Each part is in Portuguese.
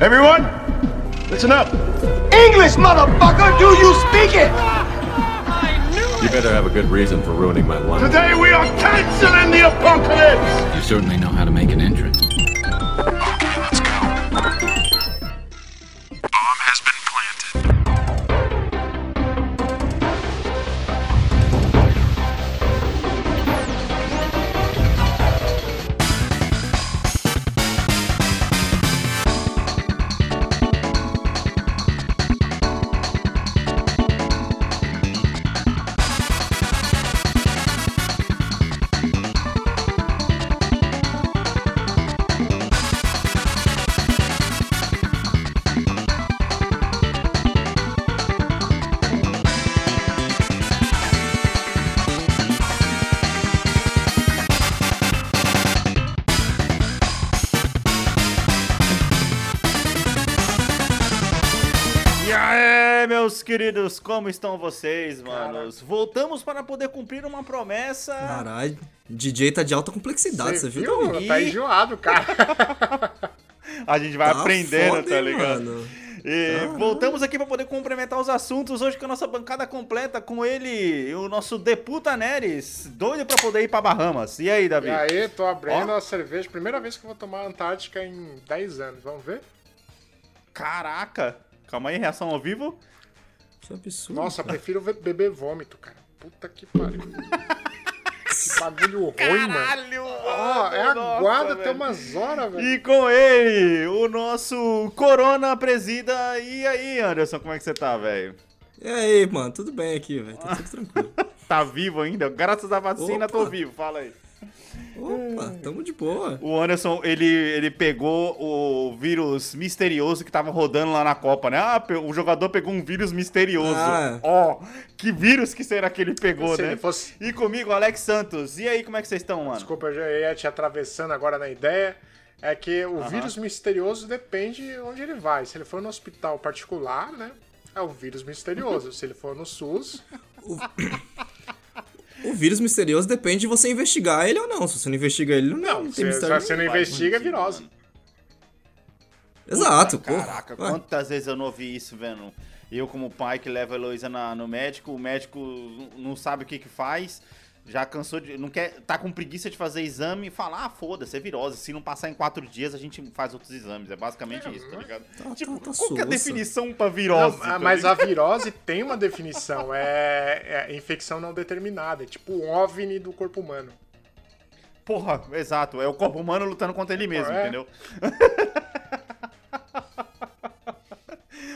Everyone, listen up. English, motherfucker! Do you speak it? You better have a good reason for ruining my life. Today we are canceling the apocalypse. You certainly know how to make an entrance. Meus queridos, como estão vocês, manos? Voltamos para poder cumprir uma promessa. Caralho, DJ tá de alta complexidade, você, viu? Davi? Tá enjoado, cara. A gente vai Tá aprendendo, foda, tá ligado? mano? E voltamos aqui para poder complementar os assuntos hoje com a nossa bancada completa, com ele, o nosso Deputa Neres, doido para poder ir para Bahamas. E aí, Davi? E aí, tô abrindo Ó. a cerveja. Primeira vez que eu vou tomar Antártica em 10 anos. Vamos ver? Caraca! Calma aí, reação ao vivo? Que absurdo. Nossa, prefiro ve- beber vômito, cara. Puta que pariu. que bagulho ruim, mano. Caralho! Ó, é nossa, até velho. umas horas, velho. E com ele, o nosso Corona Presida. E aí, Anderson, como é que você tá, velho? E aí, mano, tudo bem aqui, velho? Tá tudo tranquilo. Tá vivo ainda? Graças à vacina, Opa. tô vivo. Fala aí. Opa, tamo de boa. O Anderson, ele, ele pegou o vírus misterioso que tava rodando lá na Copa, né? Ah, o jogador pegou um vírus misterioso. Ah. Ó, que vírus que será que ele pegou, Se né? ele fosse- E comigo, Alex Santos. E aí, como é que vocês estão, mano? Desculpa, eu já ia te atravessando agora na ideia. É que o vírus misterioso depende de onde ele vai. Se ele for no hospital particular, né? É o vírus misterioso. Se ele for no SUS, O vírus misterioso depende de você investigar ele ou não. Se você não investiga ele, não, não. não Se tem mistério. você não investiga, é virose. Exato, pô. Caraca, quantas vezes eu não ouvi isso, vendo? Eu, como pai que leva a Heloísa na- no médico, o médico não sabe o que que faz, já cansou de. não quer. tá com preguiça de fazer exame e fala, ah, foda-se, é virose. Se não passar em quatro dias, a gente faz outros exames. É basicamente isso, tá ligado? Tá- tipo, tá- tá qual que é a definição pra virose? Não, ah, tá mas a virose tem uma definição. É, é infecção não determinada. É tipo o OVNI do corpo humano. Porra, exato. É o corpo humano lutando contra ele mesmo, É. entendeu?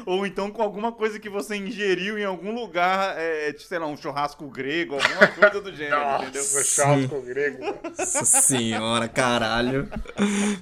Ou então com alguma coisa que você ingeriu em algum lugar, é, sei lá, um churrasco grego, alguma coisa do gênero, entendeu? Nossa, churrasco grego. Nossa senhora, caralho.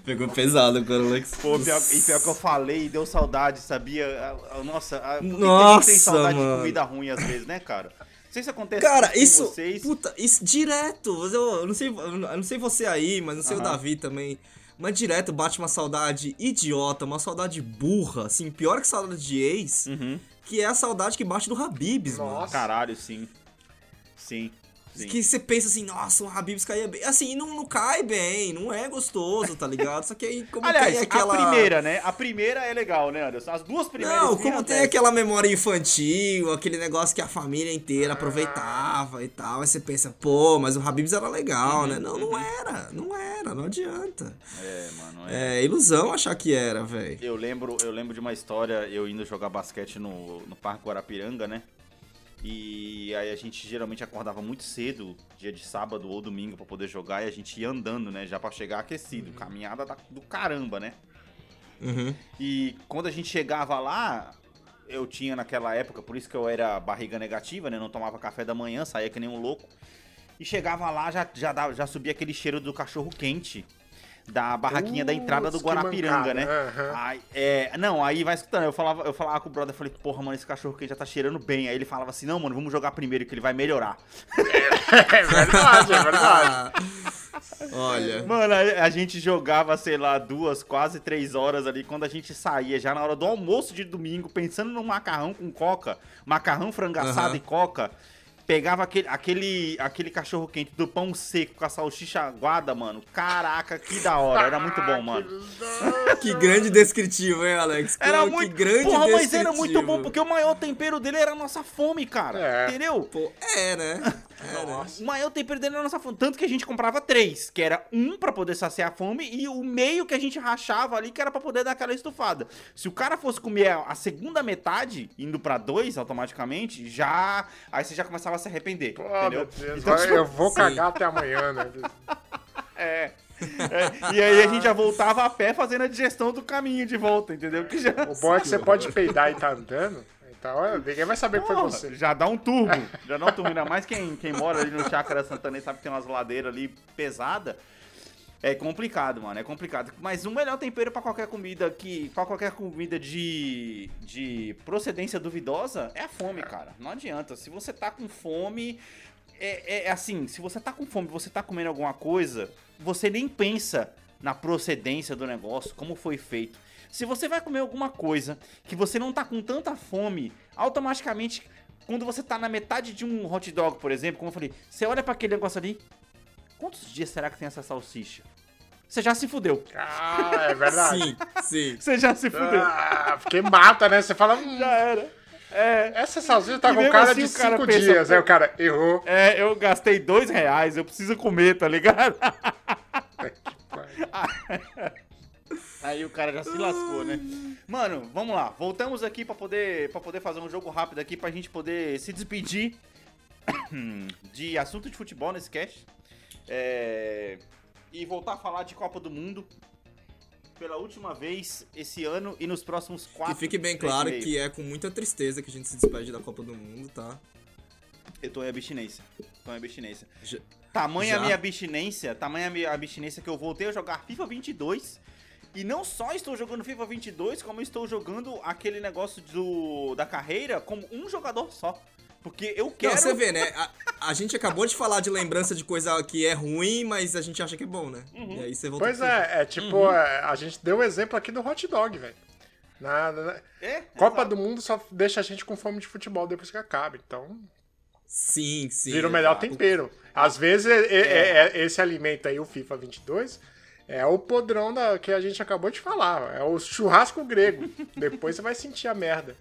Pegou pesado agora, Alex. Pô, pior, e pior que eu falei, deu saudade, sabia? Nossa, Nossa, tem saudade mano. de comida ruim às vezes, né, cara? Não sei se acontece Cara, com isso. vocês. Puta, isso direto. Eu, eu não sei, eu não sei você aí, mas não sei o. Davi também. Mas direto bate uma saudade idiota, uma saudade burra, assim, pior que saudade de ex, Uhum. que é a saudade que bate do Habibs, mano. Nossa. Caralho, sim. Sim. Sim. Que você pensa assim, nossa, o Habibs caía bem. Assim, não, não cai bem, não é gostoso, tá ligado? Só que aí, como Aliás, tem aquela. a primeira, né? A primeira é legal, né, Anderson? As duas primeiras. Não, como tem aquela memória infantil, aquele negócio que a família inteira aproveitava e tal, aí você pensa, pô, mas o Habibs era legal, né? Não, não era, não era, não adianta. É, mano. É. É ilusão achar que era, velho. Eu lembro, eu lembro de uma história, eu indo jogar basquete no, no Parque Guarapiranga, né? E aí a gente geralmente acordava muito cedo, dia de sábado ou domingo, pra poder jogar, e a gente ia andando, né? Já pra chegar aquecido. Caminhada da- do caramba, né? Uhum. E quando a gente chegava lá, eu tinha naquela época, por isso que eu era barriga negativa, né? Não tomava café da manhã, saía que nem um louco. E chegava lá, já, já, dava- já subia aquele cheiro do cachorro quente. Da barraquinha da entrada do que Guarapiranga, né? Aí, é, não, aí vai escutando. Eu falava, eu falava com o brother, falei, porra, mano, esse cachorro quente já tá cheirando bem. Aí ele falava assim, não, mano, vamos jogar primeiro que ele vai melhorar. É verdade, é verdade. Olha. Mano, a, a gente jogava, sei lá, duas, quase três horas ali. Quando a gente saía, já na hora do almoço de domingo, pensando no macarrão com coca, macarrão Aham. e coca. Pegava aquele, aquele, aquele cachorro quente do pão seco com a salsicha aguada, mano. Caraca, que da hora. Era muito bom, mano. Que grande descritivo, hein, Alex? Pô, Era que muito. grande Porra, mas descritivo. era muito bom, porque o maior tempero dele era a nossa fome, cara. É. Entendeu? Pô, é, né? É, né? O maior tempero dele era a nossa fome. Tanto que a gente comprava três, que era um pra poder saciar a fome e o meio que a gente rachava ali, que era pra poder dar aquela estufada. Se o cara fosse comer a a segunda metade, indo pra dois automaticamente, já. Aí você já começava a se arrepender. Pô, entendeu? Deus, Então, vai- tipo, eu vou sim. cagar até amanhã, né? é. É, E aí a gente já voltava a pé fazendo a digestão do caminho de volta, entendeu? Que já, O bom é que você pode peidar e tá andando. Então ninguém vai saber que foi você. já dá um turbo. Já dá um turbo. Ainda mais quem, quem mora ali no Chácara Santana e sabe que tem umas ladeiras ali pesada. É complicado, mano. É complicado. Mas o melhor tempero pra qualquer comida que. para qualquer comida de. de procedência duvidosa é a fome, cara. Não adianta. Se você tá com fome. É, é- é assim, se você tá com fome você tá comendo alguma coisa, você nem pensa na procedência do negócio, como foi feito. Se você vai comer alguma coisa que você não tá com tanta fome, automaticamente, quando você tá na metade de um hot dog, por exemplo, como eu falei, você olha pra aquele negócio ali, quantos dias será que tem essa salsicha? Você já se fudeu. Ah, é verdade. Sim, sim. Você já se fudeu. Ah, porque mata, né? Você fala, hum, Já era. É, essa salsicha tá com cara assim de cara cinco pensa, dias. Aí o cara errou. é, eu gastei dois reais, eu preciso comer, tá ligado? Aí o cara já se lascou, né? Mano, vamos lá. Voltamos aqui pra poder, pra poder fazer um jogo rápido aqui pra gente poder se despedir de assunto de futebol nesse cast. É, E voltar a falar de Copa do Mundo pela última vez esse ano e nos próximos quatro Que fique bem claro que é com muita tristeza que a gente se despede da Copa do Mundo, tá? Eu tô em abstinência. Tô em abstinência. Já- Tamanha a Já? minha abstinência, tamanha a minha abstinência que eu voltei a jogar FIFA 22. E não só estou jogando FIFA 22, como estou jogando aquele negócio do, da carreira como um jogador só. Porque eu quero. Não, você vê, né? A, a gente acabou de falar de lembrança de coisa que é ruim, mas a gente acha que é bom, né? Uhum. E aí você volta Pois é, é tipo, Uhum. é, a gente deu o exemplo aqui do hot dog, velho. Na, na- É, Copa exato. do Mundo só deixa a gente com fome de futebol depois que acaba. Então, Sim, sim. vira o melhor exato. tempero. Às vezes, é- é- é- esse alimento aí, o FIFA 22, é o podrão da, que a gente acabou de falar. É o churrasco grego. depois você vai sentir a merda.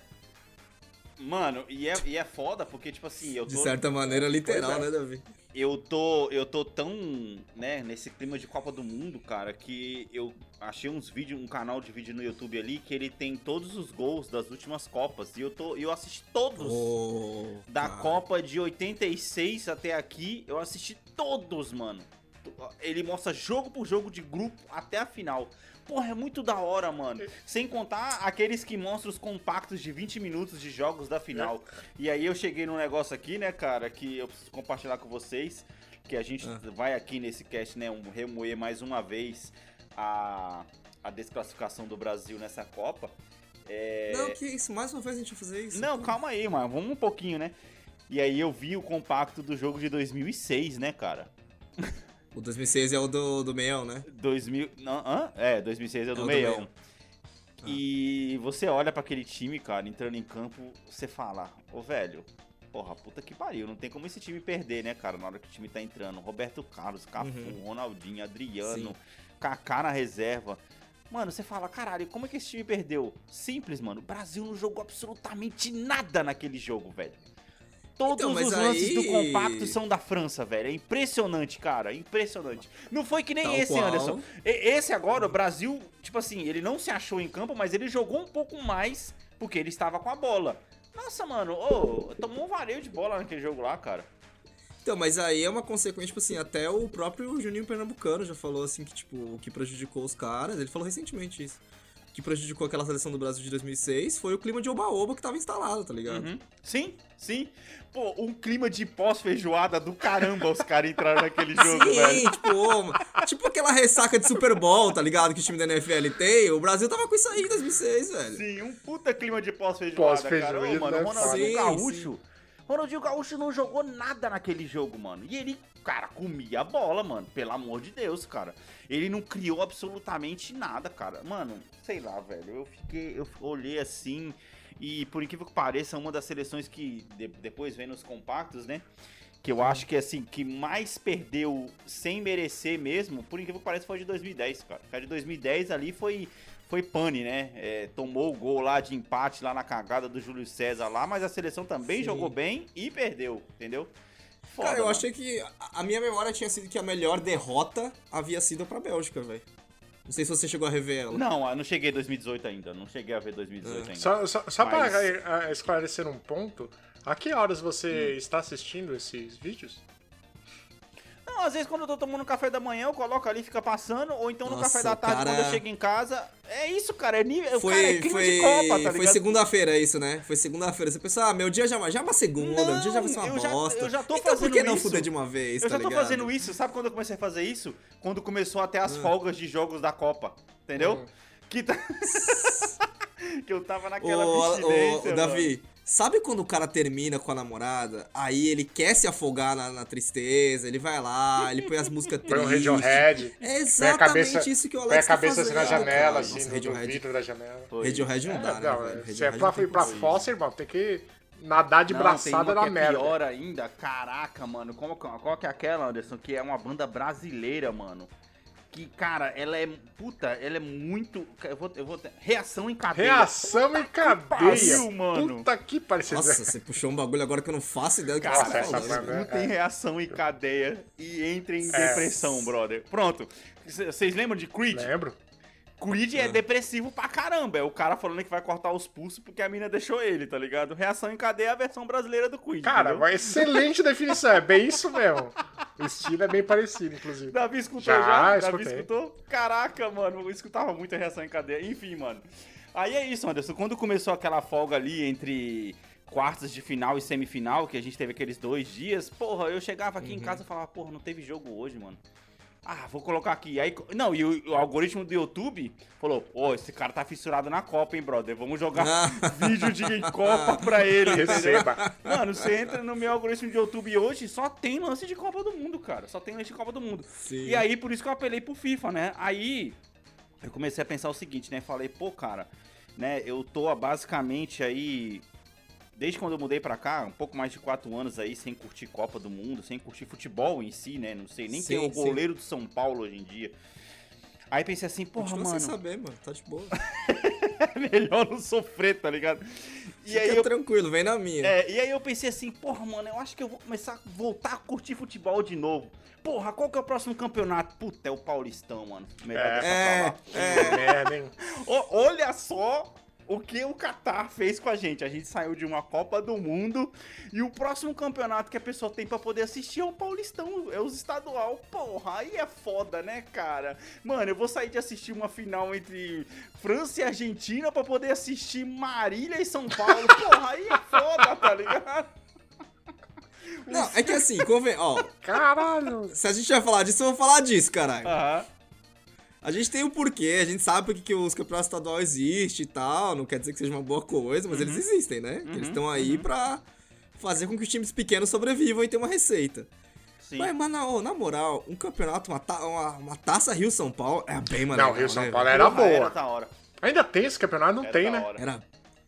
Mano, e é, e é foda porque, tipo assim, eu De tô. certa maneira, literal, é. né, Davi? eu tô eu tô tão, né, nesse clima de Copa do Mundo, cara, que eu achei uns vídeos, um canal de vídeo no YouTube ali que ele tem todos os gols das últimas copas e eu tô eu assisti todos Oh, da cara. Copa de 86 até aqui, eu assisti todos, mano. Ele mostra jogo por jogo de grupo até a final. Porra, é muito da hora, mano. Sem contar aqueles que mostram os compactos de 20 minutos de jogos da final. E aí eu cheguei num negócio aqui, né, cara, que eu preciso compartilhar com vocês. Que a gente Ah. vai aqui nesse cast, né, um, remoer mais uma vez a, a desclassificação do Brasil nessa Copa. É... Não, que isso, mais uma vez a gente vai fazer isso. Não, calma aí, mano. Vamos um pouquinho, né? E aí eu vi o compacto do jogo de 2006, né, cara? O 2006 é o do, do meião, né? 2000, não, hã? É, 2006 é o do É o do meião. meião. E você olha pra aquele time, cara, entrando em campo, você fala, ô velho, porra, puta que pariu, não tem como esse time perder, né, cara, na hora que o time tá entrando. Roberto Carlos, Cafu, Uhum. Ronaldinho, Adriano, Sim. Kaká na reserva. Mano, você fala, caralho, como é que esse time perdeu? Simples, mano. O Brasil não jogou absolutamente nada naquele jogo, velho. Todos Então, os lances aí- do compacto são da França, velho. É impressionante, cara. Impressionante. Não foi que nem Tal esse, qual. Anderson. Esse agora, o Brasil, tipo assim, ele não se achou em campo, mas ele jogou um pouco mais porque ele estava com a bola. Nossa, mano, ô, tomou um vareio de bola naquele jogo lá, cara. Então, mas aí é uma consequência, tipo assim, até o próprio Juninho Pernambucano já falou assim que, tipo, o que prejudicou os caras, ele falou recentemente isso. Que prejudicou aquela seleção do Brasil de 2006 foi o clima de oba-oba que tava instalado, tá ligado? Uhum. Sim, sim. Pô, um clima de pós-feijoada do caramba os caras entraram naquele jogo, velho. Sim, tipo, ô, tipo aquela ressaca de Super Bowl, tá ligado? Que o time da NFL tem. O Brasil tava com isso aí em 2006, velho. Sim, um puta clima de pós-feijoada, cara. Ô, Pós-feijoada, mano, o né, Ronaldinho Sim, Gaúcho. Ronaldinho Gaúcho não jogou nada naquele jogo, mano. E ele, cara, comia a bola, mano. Pelo amor de Deus, cara. Ele não criou absolutamente nada, cara. Mano, sei lá, velho. Eu fiquei. Eu olhei assim. E por incrível que pareça, uma das seleções que de- depois vem nos compactos, né? Que eu acho que assim, que mais perdeu sem merecer mesmo, por incrível que pareça, foi de 2010, cara. A de 2010 ali foi, foi pane, né? É, tomou o gol lá de empate lá na cagada do Júlio César lá, mas a seleção também Sim. jogou bem e perdeu, entendeu? Foda, Cara, eu mano. achei que a- minha memória tinha sido que a melhor derrota havia sido pra Bélgica, velho. Não sei se você chegou a rever ela. Não, eu não cheguei em 2018 ainda. Não cheguei a ver 2018 ainda. Só, só, só Mas- para eh, esclarecer um ponto, a que horas você está assistindo esses vídeos? Não, às vezes quando eu tô tomando café da manhã, eu coloco ali, fica passando, ou então no Nossa, café da tarde, cara- quando eu chego em casa. É isso, cara. É nível. Foi, cara, é clima foi, de Copa, tá foi segunda-feira isso, né? Foi segunda-feira. Você pensou, ah, meu dia já, já é uma segunda, meu dia já vai ser uma eu já- bosta. eu já tô então por fazendo que não fuder de uma vez, Eu tá já tô ligado? fazendo isso, sabe quando eu comecei a fazer isso? Quando começou até Ah. as folgas de jogos da Copa, entendeu? Uhum. Que, tá... que eu tava naquela Ô, ô, Davi. Sabe quando o cara termina com a namorada, aí ele quer se afogar na, na tristeza, ele vai lá, ele põe as músicas Põe um tristes. Radiohead, É põe a exatamente cabeça, isso que o põe Alex a cabeça tá assim na janela, cara. assim, Nossa, no, Radiohead, vidro da janela. Radiohead não dá, não, né, é, velho? se é pra não ir pra tem fossa, irmão, tem que nadar de Não, braçada que na é merda. pior ainda. Caraca, mano. Como, qual que é aquela, Anderson? Que é uma banda brasileira, mano. Que, cara, ela é. Puta, ela é muito. Eu vou. Eu vou reação em cadeia. Reação em cadeia. pariu, mano. Puta que pariu. Nossa, você puxou um bagulho agora que eu não faço ideia do que Nossa, você tá essa falando. Escutem reação em cadeia e entrem em É. depressão, brother. Pronto. Vocês lembram de Creed? Lembro. Creed é depressivo pra caramba. É o cara falando que vai cortar os pulsos porque a mina deixou ele, tá ligado? Reação em cadeia é a versão brasileira do Creed. Cara, entendeu? uma excelente definição. É bem isso mesmo. O estilo é bem parecido, inclusive. Davi escutou Já, já? Davi escutou? Caraca, mano, eu escutava muito a reação em cadeia. Enfim, mano. Aí é isso, Anderson. Quando começou aquela folga ali entre quartas de final e semifinal, que a gente teve aqueles dois dias, porra, eu chegava aqui Uhum. em casa e falava, porra, não teve jogo hoje, mano. Ah, vou colocar aqui. Aí, não, e o, o algoritmo do YouTube falou: Ô, esse cara tá fissurado na Copa, hein, brother? Vamos jogar vídeo de Copa pra ele. Receba. Mano, você entra no meu algoritmo de YouTube hoje, só tem lance de Copa do Mundo, cara. Só tem lance de Copa do Mundo. Sim. E aí, por isso que eu apelei pro FIFA, né? Aí, eu comecei a pensar o seguinte, né? Falei, pô, cara, né? Eu tô basicamente aí. Desde quando eu mudei pra cá, um pouco mais de quatro anos aí, sem curtir Copa do Mundo, sem curtir futebol em si, né? Não sei nem quem é o Sim, sim. goleiro do São Paulo hoje em dia. Aí pensei assim, porra, Continua sem mano, saber, mano. Tá de boa. é melhor não sofrer, tá ligado? E Fica aí eu tranquilo, vem na minha. É, e aí eu pensei assim, porra, mano, eu acho que eu vou começar a voltar a curtir futebol de novo. Porra, qual que é o próximo campeonato? Puta, é o Paulistão, mano. Melhor É. lá. É, Merda, hein? Olha só o que o Qatar fez com a gente. A gente saiu de uma Copa do Mundo e o próximo campeonato que a pessoa tem pra poder assistir é o Paulistão, é os estadual. Porra, aí é foda, né, cara? Mano, eu vou sair de assistir uma final entre França e Argentina pra poder assistir Marília e São Paulo. Porra, aí é foda, tá ligado? Não, é que assim, convém, ó, Caralho. se a gente vai falar disso, eu vou falar disso, caralho. Aham. A gente tem o porquê, a gente sabe porque que os campeonatos estaduais existem e tal, não quer dizer que seja uma boa coisa, mas eles existem, né? Que Eles estão aí pra fazer com que os times pequenos sobrevivam e tenham uma receita. Sim. Mas, mas na, na moral, um campeonato, uma, ta- uma, uma taça Rio-São Paulo é bem mais Não, legal, Rio São né, Paulo era Porra, Era boa. da hora. Ainda tem esse campeonato? Não Era tem, né? Era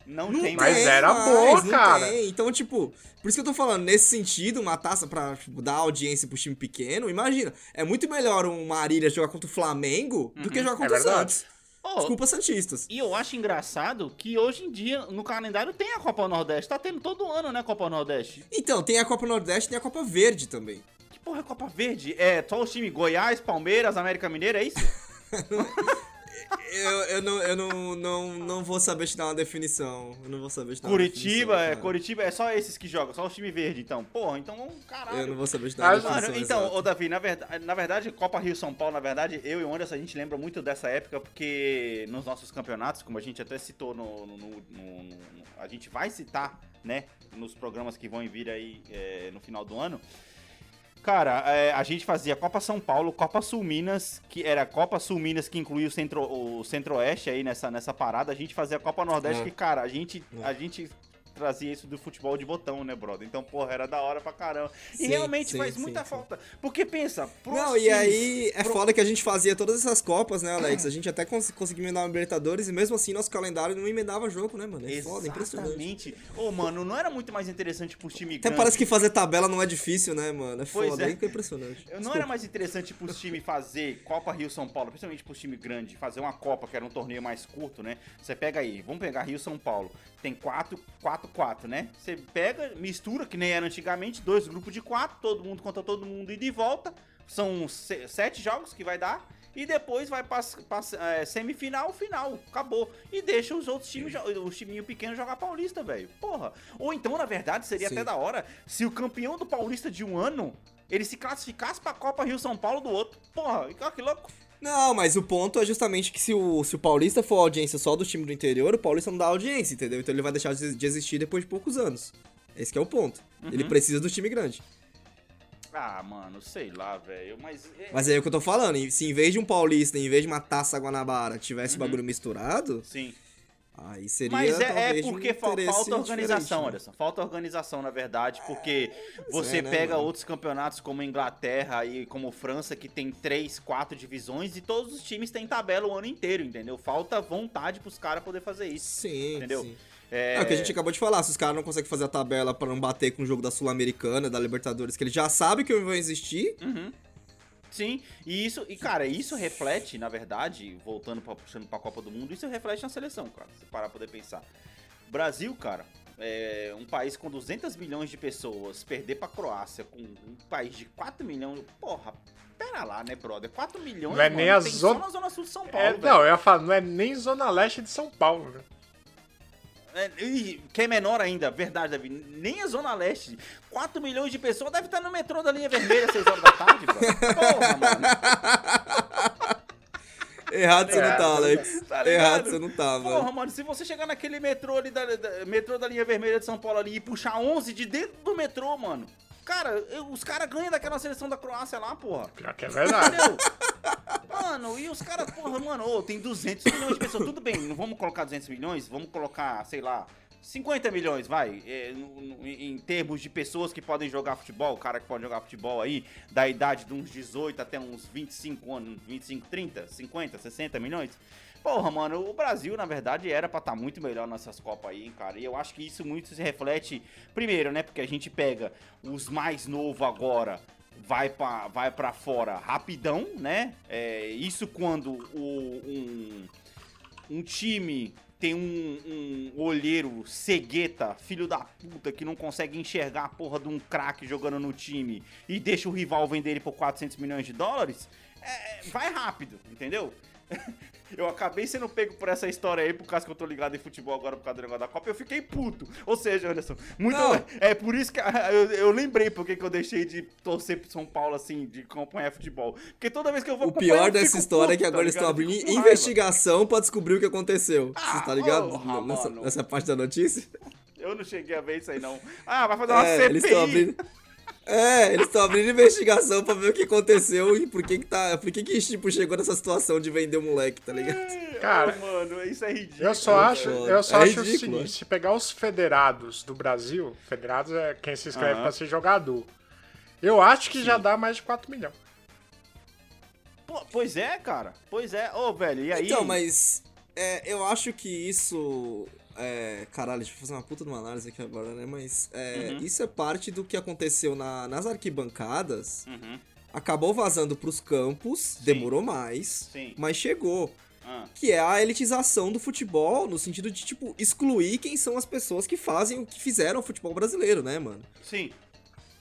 Não, Não tem Mas mais. era boa, não cara. tem. Então, tipo, por isso que eu tô falando, nesse sentido, uma taça pra tipo, dar audiência pro time pequeno, imagina, é muito melhor um Marília jogar contra o Flamengo do que jogar contra o É verdade. Santos. Ô, Desculpa, Santistas. E eu acho engraçado que hoje em dia, no calendário, tem a Copa Nordeste. Tá tendo todo ano, né, Copa Nordeste? Então, tem a Copa Nordeste e tem a Copa Verde também. Que porra é Copa Verde? É só os times Goiás, Palmeiras, América Mineira, é isso? Eu, eu, não, eu não, não, não vou saber te dar uma definição. Eu não vou saber te dar Curitiba, uma é. Curitiba é só esses que jogam, só os times verdes, então. Porra, então, caralho. Eu não vou saber te dar uma Ah, definição. Mano, então, ô Davi, na verdade, na verdade, Copa Rio São Paulo, na verdade, eu e o Anderson, a gente lembra muito dessa época, porque nos nossos campeonatos, como a gente até citou no. no- no- no- no- a gente vai citar, né? Nos programas que vão vir aí é, no final do ano. Cara, é, a gente fazia Copa São Paulo, Copa Sul Minas, que era Copa Sul Minas que incluía o centro o centro-oeste aí nessa, nessa parada. A gente fazia a Copa Nordeste, É. que, cara, a gente, a gente trazia isso do futebol de botão, né, brother? Então, porra, era da hora pra caramba. E Sim, realmente sim, faz sim, muita falta. Porque pensa, pros Não, e aí é pro- foda que a gente fazia todas essas copas, né, Alex? A gente até cons conseguia emendar uma Libertadores e mesmo assim nosso calendário não emendava jogo, né, mano? É foda, é impressionante. Exatamente. Ô, mano, não era muito mais interessante pros times Até parece que fazer tabela não é difícil, né, mano? É Pois foda, é. é. impressionante. Eu Não era mais interessante pros times fazer Copa Rio São Paulo, principalmente pros times grandes, fazer uma Copa, que era um torneio mais curto, né? Você pega aí, vamos pegar Rio São Paulo. Tem 4, 4, 4, né? Você pega, mistura, que nem era antigamente, dois grupos de quatro, todo mundo contra todo mundo e de volta. São se- sete jogos que vai dar. E depois vai pra, pra é, semifinal, final. Acabou. E deixa os outros times, os timinhos pequenos jogar Paulista, velho. Porra. Ou então, na verdade, seria Sim. até da hora se o campeão do Paulista de um ano ele se classificasse pra Copa Rio São Paulo do outro. Porra, que louco. Não, mas o ponto é justamente que se o, se o Paulista for audiência só do time do interior, o Paulista não dá audiência, entendeu? Então ele vai deixar de existir depois de poucos anos. Esse que é o ponto. Ele precisa do time grande. Ah, mano, sei lá, velho. Mas. é- Mas é o que eu tô falando. Se em vez de um Paulista, em vez de uma taça Guanabara, tivesse o bagulho misturado, Sim. Aí seria Mas é, é um porque interesse falta organização, né? Anderson. Falta organização, na verdade, porque você é, né, pega mano? outros campeonatos como Inglaterra e como França, que tem três, quatro divisões e todos os times têm tabela o ano inteiro, entendeu? Falta vontade pros caras poder fazer isso. Sim, Entendeu? sim. É, É o que a gente acabou de falar, se os caras não conseguem fazer a tabela pra não bater com o jogo da Sul-Americana, da Libertadores, que eles já sabem que vão existir, Uhum. Sim, e isso, e cara, isso reflete, na verdade, voltando pra, puxando pra Copa do Mundo, isso reflete na seleção, cara, se parar pra poder pensar. Brasil, cara, é um país com 200 milhões de pessoas, perder pra Croácia com um país de 4 milhões, porra, pera lá, né, brother? 4 milhões, Não é mano, nem a zona- só na Zona Sul de São É, Paulo, velho. não, eu ia falar, não é nem Zona Leste de São Paulo, né? É, que é menor ainda, verdade, Davi. Nem a Zona Leste. 4 milhões de pessoas deve estar no metrô da linha vermelha às 6 horas da tarde, bro. Porra, mano. errado você não tá, Alex. Tá errado você não tá, Porra, mano. mano, se você chegar naquele metrô ali da, da- metrô da linha vermelha de São Paulo ali e puxar 11 de dentro do metrô, mano. Cara, eu- os caras ganham daquela seleção da Croácia lá, porra. Pior que é verdade. Entendeu? Mano, e os caras, porra, mano, tem 200 milhões de pessoas. Tudo bem, não vamos colocar 200 milhões, vamos colocar, sei lá, 50 milhões, vai, é, em termos de pessoas que podem jogar futebol, o cara que pode jogar futebol aí, da idade de uns 18 até uns 25 anos, 25, 30, 50, 60 milhões. Porra, mano, o Brasil, na verdade, era pra estar muito melhor nessas Copas aí, hein, cara. E eu acho que isso muito se reflete, primeiro, né, porque a gente pega os mais novos agora, vai pra, vai pra fora rapidão, né? É, isso quando o, um, um time tem um, um olheiro cegueta, filho da puta, que não consegue enxergar a porra de um craque jogando no time e deixa o rival vender ele por 400 milhões de dólares, é, vai rápido, entendeu? Eu acabei sendo pego por essa história aí, por causa que eu tô ligado em futebol agora por causa do negócio da Copa, eu fiquei puto. Ou seja, Anderson, muito. Não. É por isso que eu, eu lembrei porque que eu deixei de torcer pro São Paulo, assim, de acompanhar futebol. Porque toda vez que eu vou O pior dessa fico história é que puto, tá agora eles estão abrindo investigação pra descobrir o que aconteceu. Ah, Você tá ligado? porra, nessa, nessa parte da notícia? Eu não cheguei a ver isso aí, não. Ah, vai fazer uma É, CPI. eles estão abrindo. É, eles estão abrindo investigação pra ver o que aconteceu e por que que tá. Por que que tipo chegou nessa situação de vender o moleque, tá ligado? Cara, Ah, mano, isso é ridículo. Eu só acho, foda. eu só É acho o ridículo, seguinte, é. se pegar os federados do Brasil, federados é quem se inscreve Aham. pra ser jogador. Eu acho que já dá mais de 4 milhões. Pô, pois é, cara. Pois é. Ô, velho, e aí? Então, mas é, eu acho que isso. É, caralho, deixa eu fazer uma puta de uma análise aqui agora, né? Mas é, Uhum. isso é parte do que aconteceu na- nas arquibancadas. Uhum. Acabou vazando pros campos, demorou mais, Sim. mas chegou. Ah, Que é a elitização do futebol, no sentido de, tipo, excluir quem são as pessoas que fazem o que fizeram o futebol brasileiro, né, mano? sim.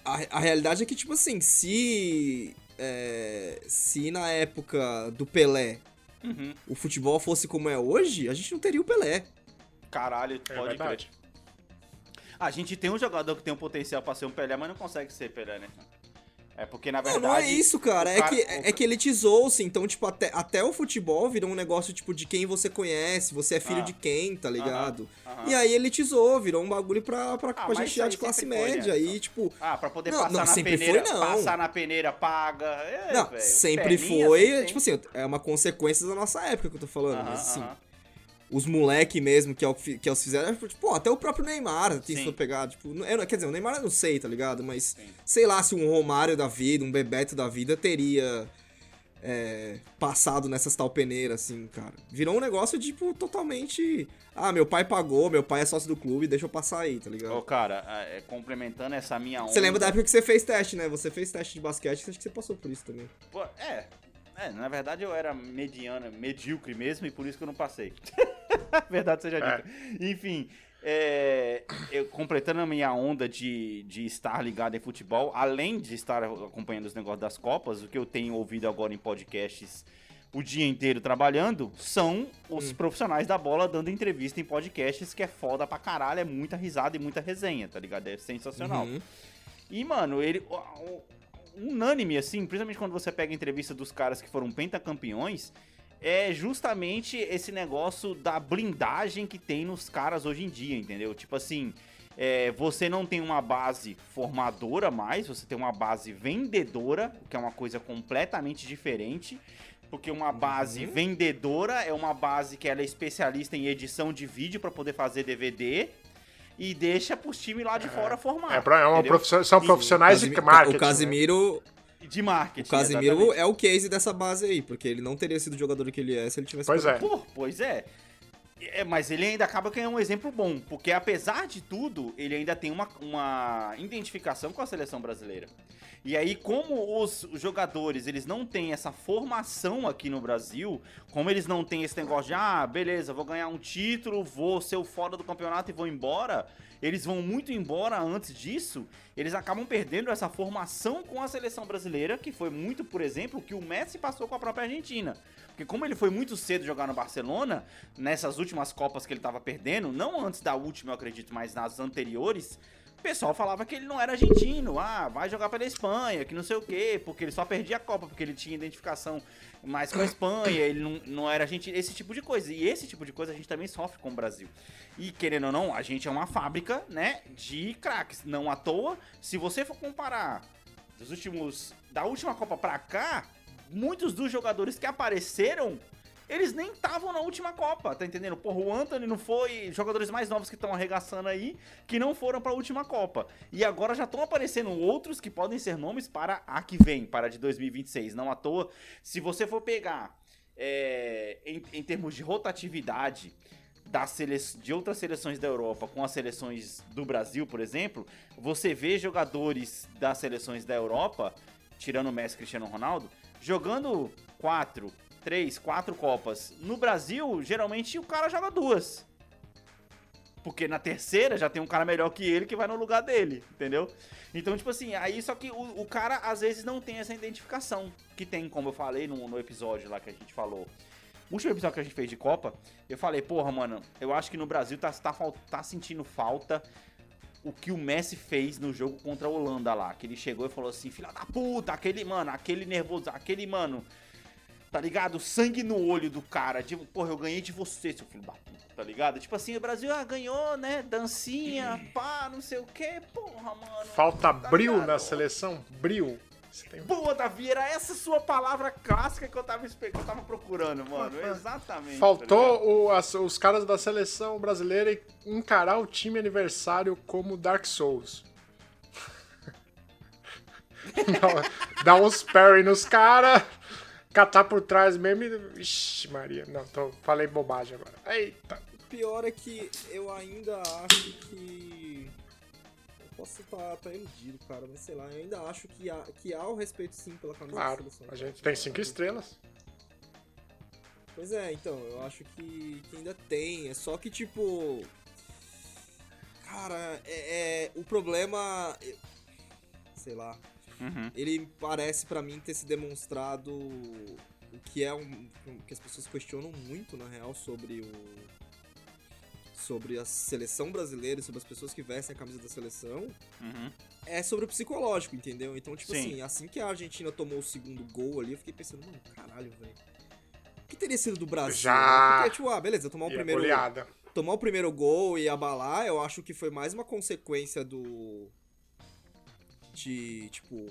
A, a realidade é que, tipo assim, se. é, se na época do Pelé Uhum. o futebol fosse como é hoje, a gente não teria o Pelé. Caralho, É pode verdade. crer. A gente tem um jogador que tem um potencial pra ser um Pelé, mas não consegue ser Pelé, né? É porque, na Não, verdade... não é isso, cara. É cara- que, o é que elitizou-se. Então, tipo, até, até o futebol virou um negócio, tipo, de quem você conhece, você é filho Ah. de quem, tá ligado? aham. E aí elitizou, virou um bagulho pra, pra, Ah, pra gente aí de classe foi, né, média. Anderson? e, tipo, Ah, pra poder Não, passar não, na sempre peneira, foi, não. passar na peneira paga. É, não, velho, sempre perninha foi, sempre tipo assim, é uma consequência da nossa época que eu tô falando. Aham, mas assim. Os moleque mesmo, que é o que, eles fizeram, tipo, pô, até o próprio Neymar tem Sim. isso pegar, tipo, eu, quer dizer, o Neymar eu não sei, tá ligado? Mas sei lá se um Romário da vida, um Bebeto da vida teria é, passado nessas tal peneiras, assim, cara. Virou um negócio, tipo, totalmente. Ah, meu pai pagou, meu pai é sócio do clube, deixa eu passar aí, tá ligado? Ô, cara, é, complementando essa minha onda. Você lembra da época que você fez teste, né? Você fez teste de basquete, acho que você passou por isso também. Pô, é. É, na verdade eu era mediana, medíocre mesmo e por isso que eu não passei. verdade seja É. dita. Enfim, é, eu, completando a minha onda de, de estar ligado em futebol, além de estar acompanhando os negócios das Copas, o que eu tenho ouvido agora em podcasts o dia inteiro trabalhando são os profissionais da bola dando entrevista em podcasts, que é foda pra caralho, é muita risada e muita resenha, tá ligado? É sensacional. Uhum. E, mano, ele. Unânime, assim, principalmente quando você pega a entrevista dos caras que foram pentacampeões, é justamente esse negócio da blindagem que tem nos caras hoje em dia, entendeu? Tipo assim, é, você não tem uma base formadora mais, você tem uma base vendedora, o que é uma coisa completamente diferente. Porque uma base vendedora é uma base que ela é especialista em edição de vídeo pra poder fazer DVD e deixa pros times lá de fora formar. É, pra- é uma E- profissionais de marketing. O Casimiro, De marketing. o Casimiro exatamente. é o case dessa base aí, porque ele não teria sido o jogador que ele é se ele tivesse. Pois é. Pô, pois é. É, Mas ele ainda acaba ganhando um exemplo bom, porque apesar de tudo, ele ainda tem uma, uma identificação com a seleção brasileira. E aí, como os jogadores, eles não têm essa formação aqui no Brasil, como eles não têm esse negócio de, ah, beleza, vou ganhar um título, vou ser o foda do campeonato e vou embora, eles vão muito embora antes disso, eles acabam perdendo essa formação com a seleção brasileira, que foi muito, por exemplo, o que o Messi passou com a própria Argentina. Porque como ele foi muito cedo jogar no Barcelona, nessas últimas Copas que ele tava perdendo, não antes da última, eu acredito, mas nas anteriores, o pessoal falava que ele não era argentino. Ah, vai jogar pela Espanha, que não sei o quê, porque ele só perdia a Copa, porque ele tinha identificação mais com a Espanha, ele não, não era argentino, esse tipo de coisa. E esse tipo de coisa a gente também sofre com o Brasil. E querendo ou não, a gente é uma fábrica, né, de craques. Não à toa, se você for comparar dos últimos da última Copa pra cá, muitos dos jogadores que apareceram, eles nem estavam na última Copa, tá entendendo? Porra, o Anthony não foi, jogadores mais novos que estão arregaçando aí, que não foram pra última Copa. E agora já estão aparecendo outros que podem ser nomes para a que vem, para a de 2026. Não à toa, se você for pegar é, em, em termos de rotatividade, das sele... de outras seleções da Europa com as seleções do Brasil, por exemplo, você vê jogadores das seleções da Europa, tirando o Messi Cristiano Ronaldo, jogando quatro, três, quatro Copas. No Brasil, geralmente o cara joga duas. Porque na terceira já tem um cara melhor que ele que vai no lugar dele, entendeu? Então, tipo assim, aí só que o, o cara às vezes não tem essa identificação que tem, como eu falei no, no episódio lá que a gente falou. O último episódio que a gente fez de Copa, eu falei, porra, mano, eu acho que no Brasil tá, tá, tá sentindo falta o que o Messi fez no jogo contra a Holanda lá. Que ele chegou e falou assim, filha da puta, aquele, mano, aquele nervoso, aquele, mano, tá ligado? Sangue no olho do cara. Tipo, porra, eu ganhei de você, seu filho da puta, tá ligado? Tipo assim, o Brasil ah, ganhou, né? Dancinha, pá, não sei o que. Porra, mano. Falta tá bril ligado? na seleção? Bril. Tem- Boa, Davi, era essa sua palavra clássica que eu tava, que eu tava procurando, mano. Exatamente. tá? Faltou o- as- os caras da seleção brasileira encarar o time aniversário como Dark Souls. Dá- uns parry nos caras, catar por trás mesmo e. Ixi, Maria. Não, tô, falei bobagem agora. Eita. O pior é que eu ainda acho que. Eu posso estar tá iludido, cara, mas sei lá, eu ainda acho que há, que há o respeito sim pela camisa da Claro, seleção. a gente tem cinco estrelas. Pois é, então, eu acho que, que ainda tem. É só que, tipo. Cara, é, é- o problema. Sei lá. Uhum. Ele parece pra mim ter se demonstrado o que é um. que as pessoas questionam muito, na real, sobre o. sobre a seleção brasileira e sobre as pessoas que vestem a camisa da seleção. Uhum. É sobre o psicológico, entendeu? Então, tipo Sim. assim, assim que a Argentina tomou o segundo gol ali, eu fiquei pensando, mano, caralho, velho. O que teria sido do Brasil? Já. né? Porque, tipo, ah, beleza, tomar o E primeiro. goleada. Tomar o primeiro gol e abalar, eu acho que foi mais uma consequência do. De, tipo.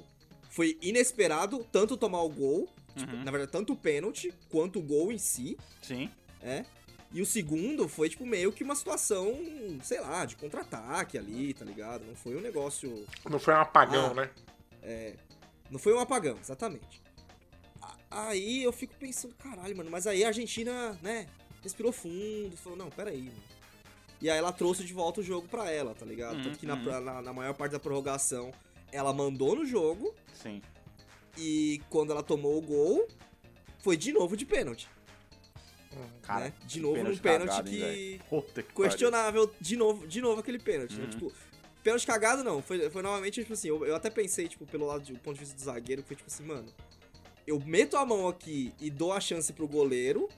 Foi inesperado tanto tomar o gol, tipo, Uhum. na verdade, tanto o pênalti quanto o gol em si, Sim. é. E o segundo foi, tipo, meio que uma situação, sei lá, de contra-ataque ali, tá ligado? Não foi um negócio. Não foi um apagão, Ah. né? Não foi um apagão, exatamente. A- Aí eu fico pensando, caralho, mano, mas aí a Argentina, né, respirou fundo, falou, não, peraí, mano. E aí ela trouxe de volta o jogo pra ela, tá ligado? Uhum, Tanto que na, uhum. na, na maior parte da prorrogação ela mandou no jogo Sim. e quando ela tomou o gol, foi de novo de pênalti. Cara, né? De novo um pênalti pênalti cagado, hein, que. Puta que questionável de novo, de novo aquele pênalti, né? Uhum. Tipo, pênalti cagado não, foi, foi novamente, tipo assim, eu, eu até pensei, tipo, pelo lado do ponto de vista do zagueiro, que foi tipo assim, mano, eu meto a mão aqui e dou a chance pro goleiro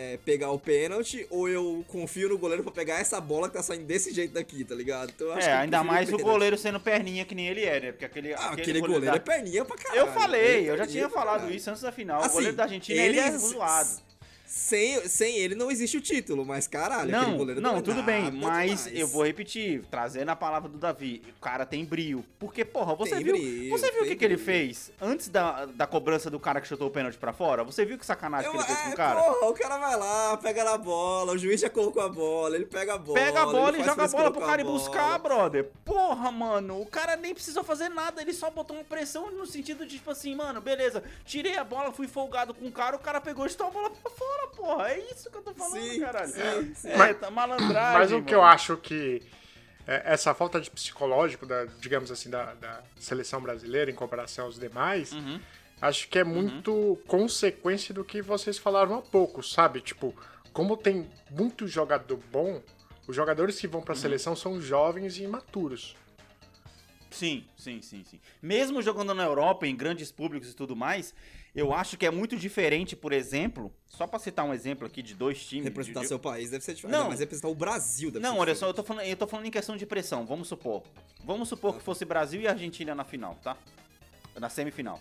é, pegar o pênalti, ou eu confio no goleiro pra pegar essa bola que tá saindo desse jeito daqui, tá ligado? Então É, ainda mais o pênalti. goleiro sendo perninha que nem ele é, né? Porque aquele, Ah, aquele, goleiro, da- é perninha pra caralho. Eu falei, é eu já tinha falado isso antes da final. o Assim, goleiro da Argentina, ele, é s- zoado. Sem, sem ele não existe o título, mas caralho, Não, goleiro não, é tudo bem, mas demais. eu vou repetir, trazendo a palavra do Davi, o cara tem brio. Porque, porra, você Tem viu, brio, você viu o que, que ele fez antes da, da cobrança do cara que chutou o pênalti pra fora? Você viu que sacanagem Eu, que ele fez com é, o cara? Porra, o cara vai lá, pega na bola, o juiz já colocou a bola, ele pega a bola. Pega a bola e joga a bola pro com cara bola. buscar, brother. Porra, mano, o cara nem precisou fazer nada, ele só botou uma pressão no sentido de, tipo assim, mano, beleza, tirei a bola, fui folgado com o cara, o cara pegou e chutou a bola pra fora, porra. É isso que eu tô falando, Sim, caralho. sim, sim. É, Mas- tá malandragem, Mas o que mano. eu acho que é, essa falta de psicológico, da, digamos assim, da, da seleção brasileira em comparação aos demais, Uhum. acho que é muito consequência do que vocês falaram há pouco, sabe? Tipo, como tem muito jogador bom, os jogadores que vão Uhum. pra seleção são jovens e imaturos. Sim, sim, sim, sim. Mesmo jogando na Europa, em grandes públicos e tudo mais, eu acho que é muito diferente, por exemplo, só pra citar um exemplo aqui de dois times. Representar de- seu país deve ser diferente. Não. Não, mas representar o Brasil deve Não, ser olha só, eu diferente. tô, falando, eu tô falando em questão de pressão, vamos supor. Vamos supor que fosse Brasil e Argentina na final, tá? Na semifinal.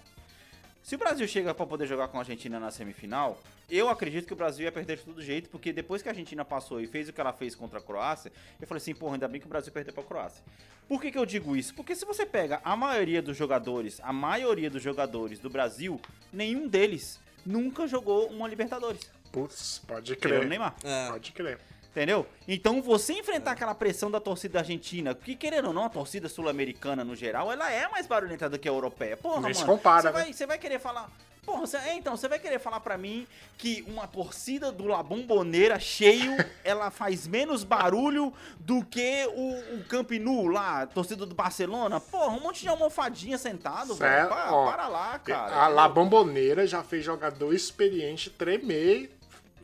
Se o Brasil chega pra poder jogar com a Argentina na semifinal, eu acredito que o Brasil ia perder de todo jeito, porque depois que a Argentina passou e fez o que ela fez contra a Croácia, eu falei assim, porra, ainda bem que o Brasil perdeu pra Croácia. Por que, que eu digo isso? Porque se você pega a maioria dos jogadores, a maioria dos jogadores do Brasil, nenhum deles nunca jogou uma Libertadores. Putz, pode crer. Neymar. É, Pode crer. Entendeu? Então você enfrentar aquela pressão da torcida argentina, que querendo ou não, a torcida sul-americana no geral, ela é mais barulhenta do que a europeia. Porra, mano. compara, você né? vai, você vai querer falar. Porra, você, é, então, você vai querer falar pra mim que uma torcida do La Bombonera cheio, ela faz menos barulho do que o, o Camp Nou lá, a torcida do Barcelona? Porra, um monte de almofadinha sentado, velho. Certo, Pa- ó. Para lá, cara. a La Bomboneira já fez jogador experiente tremer.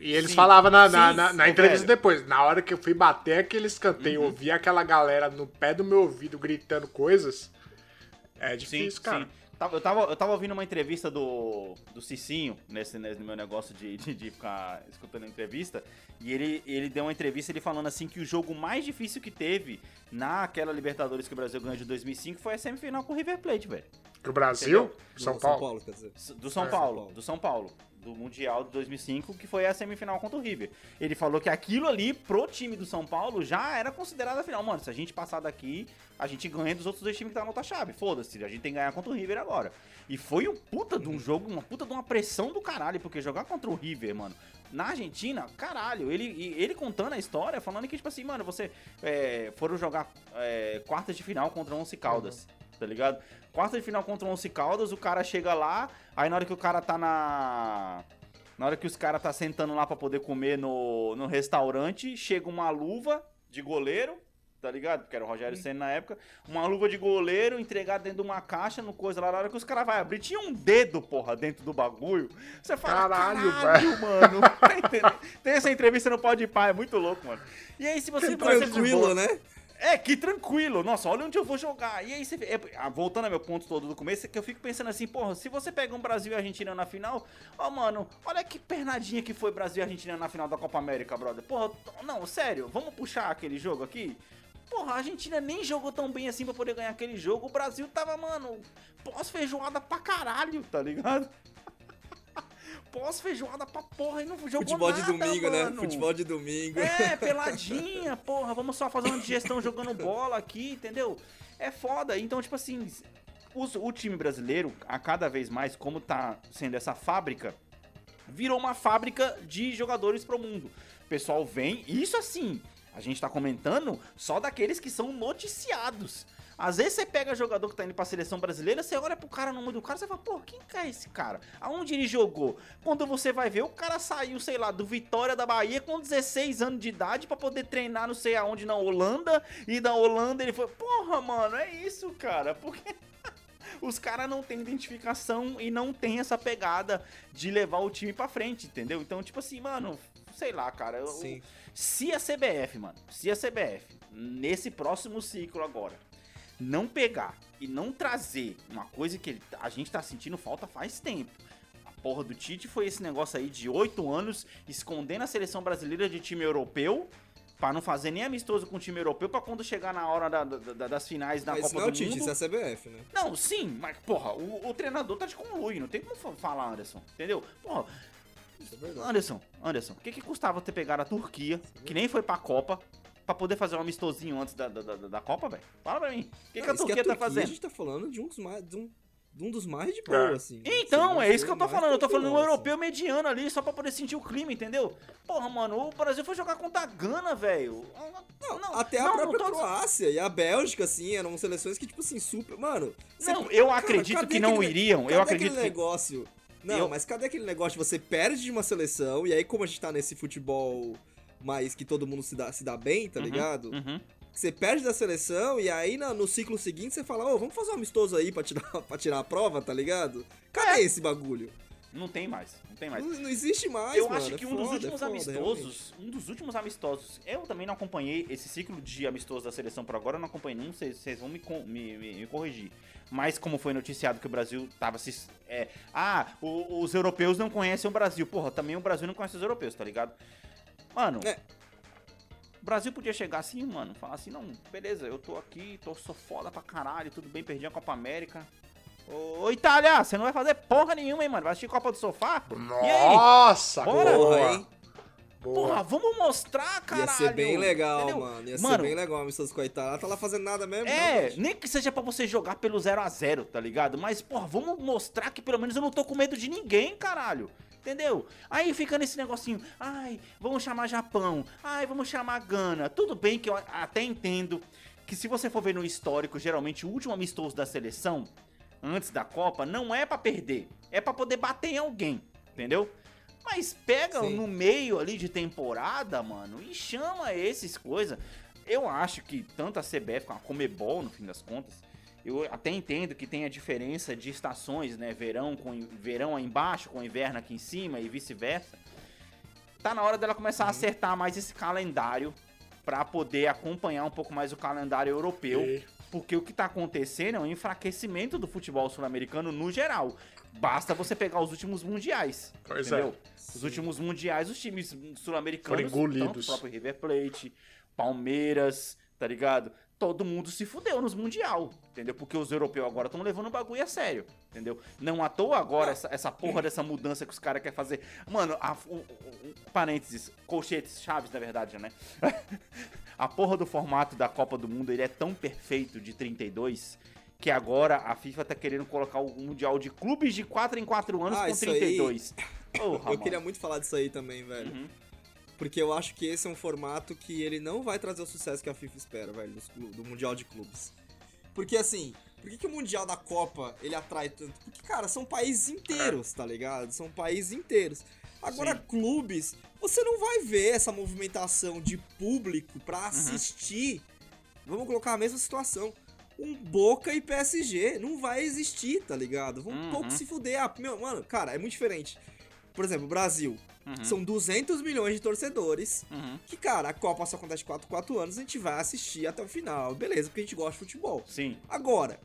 E eles Sim, falavam na, na, sim, na- na sim, entrevista velho. depois. Na hora que eu fui bater aquele escanteio, Uhum. ouvir aquela galera no pé do meu ouvido gritando coisas. É difícil, cara. Tava- Eu tava, eu tava ouvindo uma entrevista do, do Cicinho, nesse, nesse meu negócio de, de, de ficar escutando a entrevista, e ele, ele deu uma entrevista ele falando assim que o jogo mais difícil que teve naquela Libertadores que o Brasil ganhou de 2005 foi a semifinal com o River Plate, velho. Pro Brasil, Entendeu? São Paulo. quer dizer. S- Do São É, Paulo, São Paulo. do São Paulo, do Mundial de 2005, que foi a semifinal contra o River. Ele falou que aquilo ali, pro time do São Paulo, já era considerado a final. Mano, se a gente passar daqui, a gente ganha dos outros dois times que tá na outra chave. Foda-se, a gente tem que ganhar contra o River agora. E foi um puta de um jogo, uma puta de uma pressão do caralho, porque jogar contra o River, mano, na Argentina, caralho, ele, ele contando a história, falando que, tipo assim, mano, você é, foram jogar é, quartas de final contra o Once Caldas, tá ligado? Quarta de final contra o Once Caldas, o cara chega lá, aí na hora que o cara tá na... Na hora que os caras tá sentando lá pra poder comer no, no restaurante, chega uma luva de goleiro, tá ligado? Porque era o Rogério Senna na época. Uma luva de goleiro entregada dentro de uma caixa, no coisa lá. Na hora que os caras vão abrir, tinha um dedo, porra, dentro do bagulho. Você fala, Caralho, caralho, mano. Tá? Tem essa entrevista no Pode Pá, é muito louco, mano. E aí, se você... você- Tranquilo, né? É, que tranquilo. Nossa, olha onde eu vou jogar. E aí, você, é, ah, voltando ao meu ponto todo do começo, é que eu fico pensando assim, porra, se você pega um Brasil e Argentina na final, ó, mano, olha que pernadinha que foi Brasil e Argentina na final da Copa América, brother. Porra, não, sério, vamos puxar aquele jogo aqui? Porra, a Argentina nem jogou tão bem assim pra poder ganhar aquele jogo. O Brasil tava, mano, pós-feijoada pra caralho, tá ligado? Pós-feijoada pra porra e não jogou Futebol de nada, domingo, né? mano. Futebol de domingo. É, peladinha, porra, vamos só fazer uma digestão jogando bola aqui, entendeu? É foda. Então, tipo assim, os- o time brasileiro, a cada vez mais, como tá sendo essa fábrica, virou uma fábrica de jogadores pro mundo. O pessoal vem, isso assim, a gente tá comentando só daqueles que são noticiados. Às vezes você pega jogador que tá indo pra seleção brasileira, você olha pro cara no nome do cara, você fala, pô, quem que é esse cara? Aonde ele jogou? Quando você vai ver, o cara saiu, sei lá, do Vitória da Bahia com 16 anos de idade pra poder treinar não sei aonde na Holanda, e da Holanda ele foi, porra, mano, é isso, cara, porque os caras não têm identificação e não tem essa pegada de levar o time pra frente, entendeu? Então, tipo assim, mano, sei lá, cara. eu-. Se a CBF, mano, se a CBF, nesse próximo ciclo agora, não pegar e não trazer uma coisa que ele- a gente tá sentindo falta faz tempo. A porra do Tite foi esse negócio aí de oito anos escondendo a seleção brasileira de time europeu. Pra não fazer nem amistoso com o time europeu, pra quando chegar na hora da- da- da- das finais da Mas Copa não é o do Tite, Mundo. isso é a CBF, né? Não, sim, mas, porra, o, o treinador tá de conluio, não tem como fa- falar, Anderson, entendeu? Porra, é. Anderson, Anderson, o que que custava ter pegado a Turquia, que nem foi pra Copa, pra poder fazer um amistosinho antes da, da, da, da Copa, velho? Fala pra mim, o que, que a Turquia tá A fazendo? gente tá falando de um dos mais, de um, de um dos mais de boa, É. assim. Então, é isso que eu tô falando, eu tô falando um europeu mediano ali, só pra poder sentir o clima, entendeu? Porra, mano, o Brasil foi jogar contra a Gana, velho. Não, não, Até a não, própria não tô- Croácia e a Bélgica, assim, eram seleções que, tipo assim, super. Mano. Não, você- eu acredito cadê que não aquele- iriam, eu cadê acredito aquele que- negócio. Não, Eu- mas cadê aquele negócio de você perde de uma seleção, e aí, como a gente tá nesse futebol mais que todo mundo se dá, se dá bem, tá ligado? Uhum. Você perde da seleção, e aí na- no ciclo seguinte você fala, ô, vamos fazer um amistoso aí pra tirar, pra tirar a prova, tá ligado? Cadê É. esse bagulho? Não tem mais, não tem mais. Não, não existe mais, eu mano. acho é que um dos foda, é últimos foda, amistosos, um dos últimos amistosos, eu também não acompanhei esse ciclo de amistosos da seleção por agora, eu não acompanhei nenhum, vocês vão me, me, me- me corrigir. Mas como foi noticiado que o Brasil tava se. É, ah, o- os europeus não conhecem o Brasil. Porra, também o Brasil não conhece os europeus, tá ligado? Mano, É. o Brasil podia chegar assim, mano, falar assim, não, beleza, eu tô aqui, tô sou foda pra caralho, tudo bem, perdi a Copa América. Ô, ô, Itália, você não vai fazer porra nenhuma, hein, mano? Vai assistir Copa do Sofá? E aí? Nossa, Bora? boa. Porra, hein? boa. Porra, vamos mostrar, caralho. Ia ser bem legal, entendeu? mano. Ia Mano, ser bem legal a amistoso com a Itália. Ela tá lá fazendo nada mesmo. não, É, gente? nem que seja pra você jogar pelo 0 a 0 tá ligado? Mas, porra, vamos mostrar que pelo menos eu não tô com medo de ninguém, caralho. Entendeu? Aí fica nesse negocinho, ai, vamos chamar Japão, ai, vamos chamar Gana. Tudo bem que eu até entendo que se você for ver no histórico, geralmente o último amistoso da seleção, antes da Copa, não é pra perder, é pra poder bater em alguém, entendeu? Mas pega Sim. no meio ali de temporada, mano, e chama esses coisas. Eu acho que tanto a CBF como a Comebol, no fim das contas, eu até entendo que tem a diferença de estações, né? Verão com verão aí embaixo, com inverno aqui em cima e vice-versa. Tá na hora dela começar a acertar mais esse calendário pra poder acompanhar um pouco mais o calendário europeu. E- Porque o que tá acontecendo é um enfraquecimento do futebol sul-americano no geral. Basta você pegar os últimos mundiais. Pois entendeu? é. Os últimos mundiais, os times sul-americanos, Foram engolidos. tanto o próprio River Plate, Palmeiras, tá ligado? Todo mundo se fudeu nos mundial, entendeu? Porque os europeus agora estão levando o bagulho a sério, entendeu? Não à toa agora essa, essa porra dessa mudança que os caras querem fazer. Mano, a, o- o- parênteses, colchetes, chaves na verdade, né? a porra do formato da Copa do Mundo, ele é tão perfeito de 32 que agora a FIFA tá querendo colocar o Mundial de clubes de 4 em 4 anos Ah, com isso aí- 32. Porra, Eu mano. queria muito falar disso aí também, velho. Uhum. Porque eu acho que esse é um formato que ele não vai trazer o sucesso que a FIFA espera, velho, do Mundial de Clubes. Porque assim, por que, que o Mundial da Copa ele atrai tanto? Porque, cara, são países inteiros, tá ligado? São países inteiros. Agora, Sim. clubes, você não vai ver essa movimentação de público Uhum. pra assistir. Vamos colocar a mesma situação. Um Boca e PSG. Não vai existir, tá ligado? Vão um Uhum. pouco se fuder. Ah, meu, mano, cara, é muito diferente. Por exemplo, o Brasil. Uhum. São 200 milhões de torcedores. Uhum. Que, cara, a Copa só acontece 4 4 anos, a gente vai assistir até o final. Beleza, porque a gente gosta de futebol. Sim. Agora,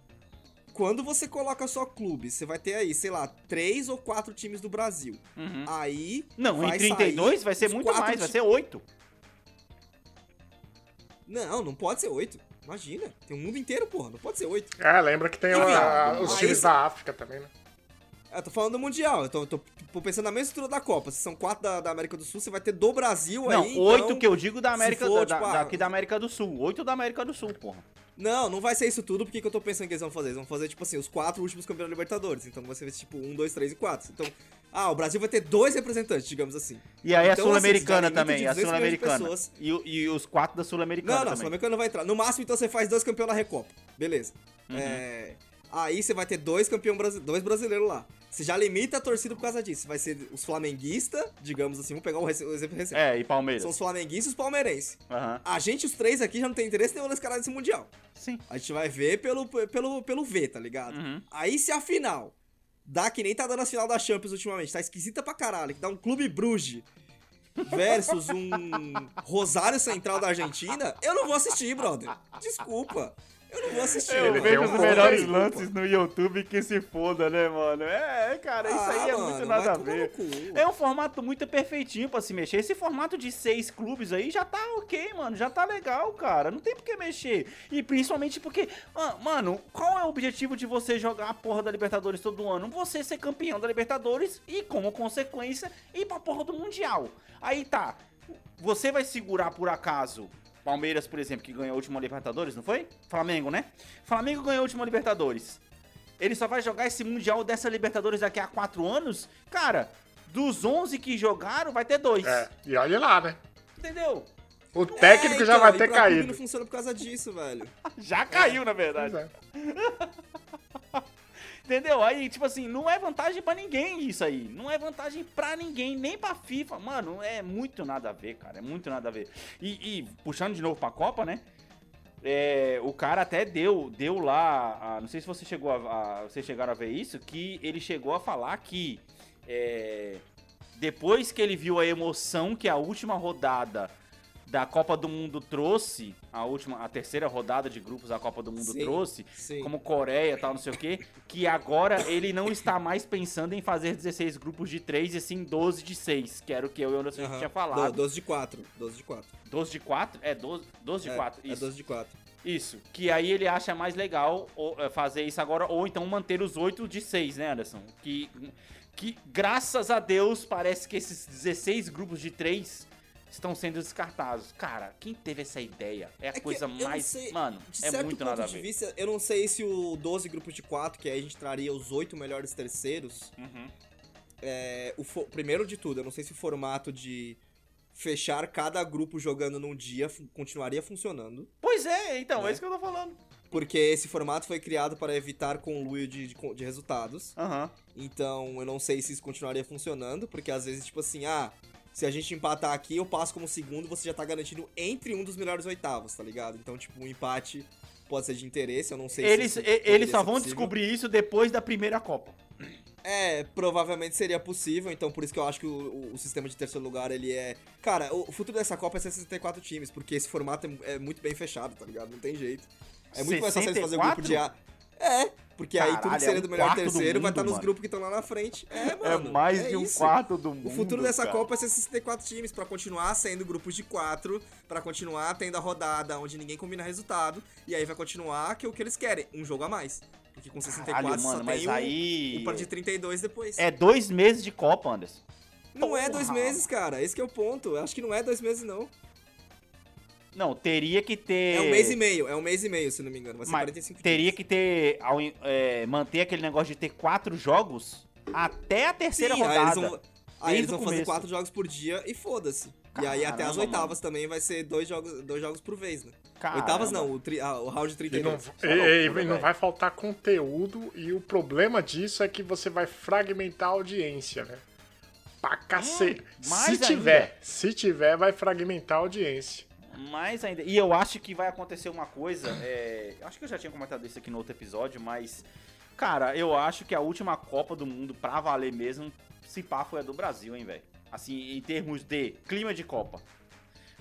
quando você coloca só clubes, você vai ter aí, sei lá, três ou quatro times do Brasil. Uhum. Aí. Não, vai em 32 sair vai ser muito mais, vai ser 8. Não, não pode ser oito. Imagina. Tem o mundo inteiro, porra. Não pode ser oito. É, lembra que tem Enfim, a- os times da África também, né? Eu tô falando do Mundial. Eu tô, tô- tô pensando na mesma estrutura da Copa. Se são quatro da, da América do Sul, você vai ter do Brasil Não, aí. 8 então... que eu digo da América for, da, tipo, da- ah, daqui da América do Sul. 8 da América do Sul, porra. Não, não vai ser isso tudo, porque que eu tô pensando que eles vão fazer? Eles vão fazer, tipo assim, os quatro últimos campeões da Libertadores. Então vai ser, tipo, um, dois, três e quatro. Então, Ah, o Brasil vai ter dois representantes, digamos assim. E aí a Então, Sul-Americana assim, dá limite também, de a 200 milhões de Sul-Americana. E, e os quatro da Sul-Americana Não, não, a também. Sul-Americana não vai entrar. No máximo, então, você faz dois campeões na Recopa. Beleza. Uhum. É, Aí você vai ter dois campeões brasi- dois brasileiros lá. Você já limita a torcida por causa disso. Vai ser os flamenguistas, digamos assim, vamos pegar um um exemplo recente. É, e Palmeiras. São os flamenguistas e os palmeirenses. Aham. A gente, os três aqui, já não tem interesse nenhum nesse cara desse Mundial. Sim. A gente vai ver pelo, pelo, pelo V, tá ligado? Uhum. Aí se a final dá que nem tá dando as final da Champions ultimamente, tá esquisita pra caralho, que dá um Clube Bruges versus um Rosário Central da Argentina, eu não vou assistir, brother. Desculpa. Eu não vou assistir. Ele mano. Vejo um os melhores aí. lances no YouTube que se foda, né, mano? É, cara, isso Ah, aí é mano, muito nada a ver. É um formato muito perfeitinho pra se mexer. Esse formato de seis clubes aí já tá ok, mano. Já tá legal, cara. Não tem por que mexer. E principalmente porque, ah, mano, qual é o objetivo de você jogar a porra da Libertadores todo ano? Você ser campeão da Libertadores e, como consequência, ir pra porra do Mundial. Aí tá. Você vai segurar por acaso Palmeiras, por exemplo, que ganhou a última Libertadores, não foi? Flamengo, né? Flamengo ganhou a última Libertadores. Ele só vai jogar esse Mundial dessa Libertadores daqui a quatro anos? Cara, dos 11 que jogaram, vai ter dois. É, e olha lá, né? Entendeu? O técnico É, já então, vai e ter caído. não funciona por causa disso, velho. Já caiu, na Pois verdade. Entendeu? Aí, tipo assim, não é vantagem pra ninguém isso aí. Não é vantagem pra ninguém, nem pra FIFA. Mano, é muito nada a ver, cara. É muito nada a ver. E, e, puxando de novo pra Copa, né? É, o cara até deu, deu lá. a- não sei se você chegou a, a- vocês chegaram a ver isso, que ele chegou a falar que é, depois que ele viu a emoção que a última rodada da Copa do Mundo trouxe, a última, a terceira rodada de grupos da Copa do Mundo Sim, trouxe, sim. como Coreia e tal, não sei o que, que agora ele não está mais pensando em fazer 16 grupos de 3 e sim 12 de 6, que era o que eu e o Anderson Aham. tinha falado. Do- 12 de 4. 12 de 4. 12 de 4? É, 12, 12 de é, 4, É isso. 12 de 4. Isso, que aí ele acha mais legal é, fazer isso agora, ou então manter os 8 de 6, né, Anderson? Que, que graças a Deus parece que esses 16 grupos de 3 estão sendo descartados. Cara, quem teve essa ideia é a que coisa mais. sei, Mano, é muito nada a ver. vista, eu não sei se o 12 grupos de 4, que aí a gente traria os 8 melhores terceiros, Uhum. é, o primeiro de tudo, eu não sei se o formato de fechar cada grupo jogando num dia continuaria funcionando. Pois é, então, Né? é isso que eu tô falando. Porque esse formato foi criado para evitar conluio de, de, de resultados. Aham. Então eu não sei se isso continuaria funcionando, porque às vezes, tipo assim, ah, se a gente empatar aqui, eu passo como segundo, você já tá garantido entre um dos melhores oitavos, tá ligado? Então, tipo, um empate pode ser de interesse, eu não sei Eles, se. e- poderia eles só vão possível. descobrir isso depois da primeira Copa. É, provavelmente seria possível, então por isso que eu acho que o, o- sistema de terceiro lugar, ele é... Cara, o, futuro dessa Copa é ser 64 times, porque esse formato é, é muito bem fechado, tá ligado? Não tem jeito. É muito mais fácil eles fazer o grupo de A... É, porque aí tudo Caralho, que seria é um do melhor quarto do terceiro vai mundo, estar nos mano. grupos que estão lá na frente. É, mano. é mais é de um isso. quarto do mundo. O futuro dessa cara. Copa é ser 64 times, pra continuar sendo grupos de quatro, pra continuar tendo a rodada onde ninguém combina resultado, e aí vai continuar que é o que eles querem, um jogo a mais. Porque com 64 Caralho, só mano, mas tem um, aí. um par de 32 depois. É dois meses de Copa, Anderson. não é dois porra. meses, cara, esse que é o ponto. Eu acho que não é dois meses, não. Não, teria que ter. É um mês e meio, é um mês e meio, se não me engano. Vai ser Mas 45 teria dias. que ter. ao é, manter aquele negócio de ter quatro jogos até a terceira Sim, aí rodada. eles vão, aí eles vão fazer quatro jogos por dia e foda-se. E aí até as oitavas também vai ser dois jogos, dois jogos por vez, né? Caramba. Oitavas não, o, tri, ah, o round de E não, 32. e- é e- não vai faltar conteúdo e o problema disso é que você vai fragmentar a audiência, né? Pra cacete. Hum, mais se ainda. tiver, se tiver, vai fragmentar a audiência. Mais ainda. E eu acho que vai acontecer uma coisa. é, Acho que eu já tinha comentado isso aqui no outro episódio, mas. Cara, eu acho que a última Copa do Mundo pra valer mesmo, se pá, foi a do Brasil, hein, velho? Assim, em termos de clima de Copa.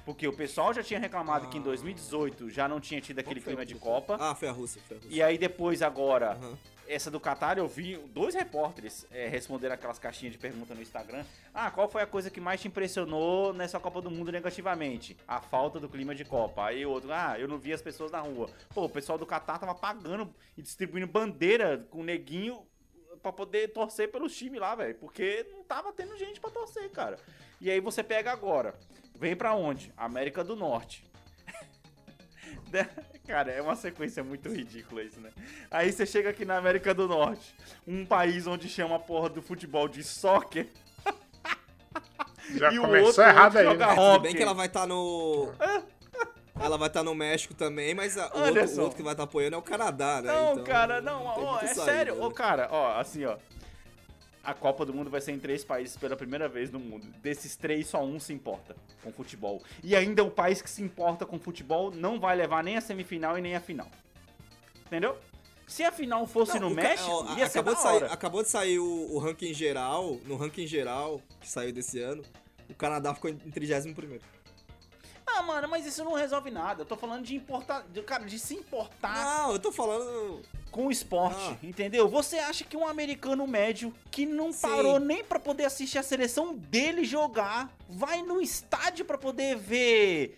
Porque o pessoal já tinha reclamado que em 2018 já não tinha tido aquele clima de? Copa. Ah, foi a Rússia, foi a Rússia. E aí depois agora, Aham. essa do Qatar, eu vi dois repórteres é, responder aquelas caixinhas de pergunta no Instagram. Ah, qual foi a coisa que mais te impressionou nessa Copa do Mundo negativamente? A falta do clima de Copa. Aí outro, ah, eu não vi as pessoas na rua. Pô, o pessoal do Qatar tava pagando e distribuindo bandeira com neguinho pra poder torcer pelos times lá, velho. Porque não tava tendo gente pra torcer, cara. E aí você pega agora, vem pra onde? América do Norte. Cara, é uma sequência muito ridícula isso, né? Aí você chega aqui na América do Norte, um país onde chama a porra do futebol de soccer. Já e o começou outro errado aí, joga né? Hockey. bem que ela vai estar no. Ela vai estar no México também, mas a- o, outro, o outro que vai estar apoiando é o Canadá, né? Não, Então, cara, não, tem ó, é sério. né? Ô, cara, ó, assim, ó. A Copa do Mundo vai ser em três países pela primeira vez no mundo. Desses três, só um se importa com futebol. E ainda o país que se importa com futebol não vai levar nem a semifinal e nem a final. Entendeu? Se a final fosse Não, no ca- México, ó, ia ser acabou, da de sair, acabou de sair o, o ranking geral, no ranking geral, que saiu desse ano, o Canadá ficou em 31º. Ah, mano, mas isso não resolve nada. Eu tô falando de importar, de, cara, de se importar Não, eu tô falando... com o esporte, Ah. entendeu? Você acha que um americano médio que não Sim. parou nem pra poder assistir a seleção dele jogar, vai no estádio pra poder ver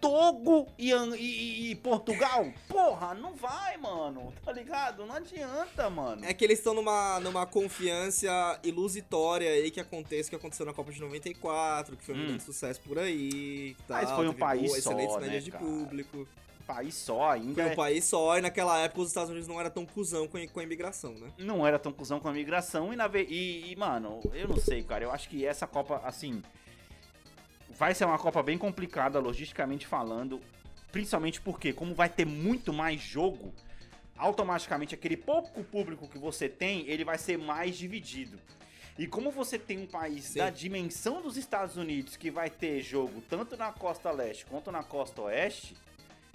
Togo e, e- e Portugal? Porra, não vai, mano. Tá ligado? Não adianta, mano. É que eles estão numa, numa confiança ilusitória aí que aconteça o que aconteceu na Copa de 94, que foi um Hum. grande sucesso por aí. que Mas tal, foi um país boa, excelentes só, né, médias de cara? público. País só ainda. Foi é- um país só, e naquela época os Estados Unidos não era tão cuzão com a, com a imigração, né? não era tão cuzão com a migração e, na ve- e, e, mano, eu não sei, cara. Eu acho que essa Copa, assim, vai ser uma Copa bem complicada, logisticamente falando. Principalmente porque, como vai ter muito mais jogo, automaticamente aquele pouco público que você tem, ele vai ser mais dividido. E como você tem um país Sim. da dimensão dos Estados Unidos que vai ter jogo tanto na costa leste quanto na costa oeste,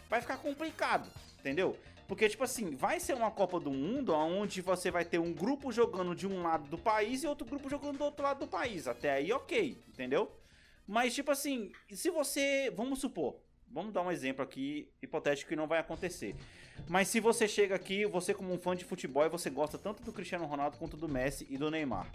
vai ficar complicado, entendeu? Porque, tipo assim, vai ser uma Copa do Mundo onde você vai ter um grupo jogando de um lado do país e outro grupo jogando do outro lado do país. Até aí, ok, entendeu? Mas, tipo assim, se você. Vamos supor, vamos dar um exemplo aqui, hipotético que não vai acontecer. Mas se você chega aqui, você como um fã de futebol, você gosta tanto do Cristiano Ronaldo quanto do Messi e do Neymar.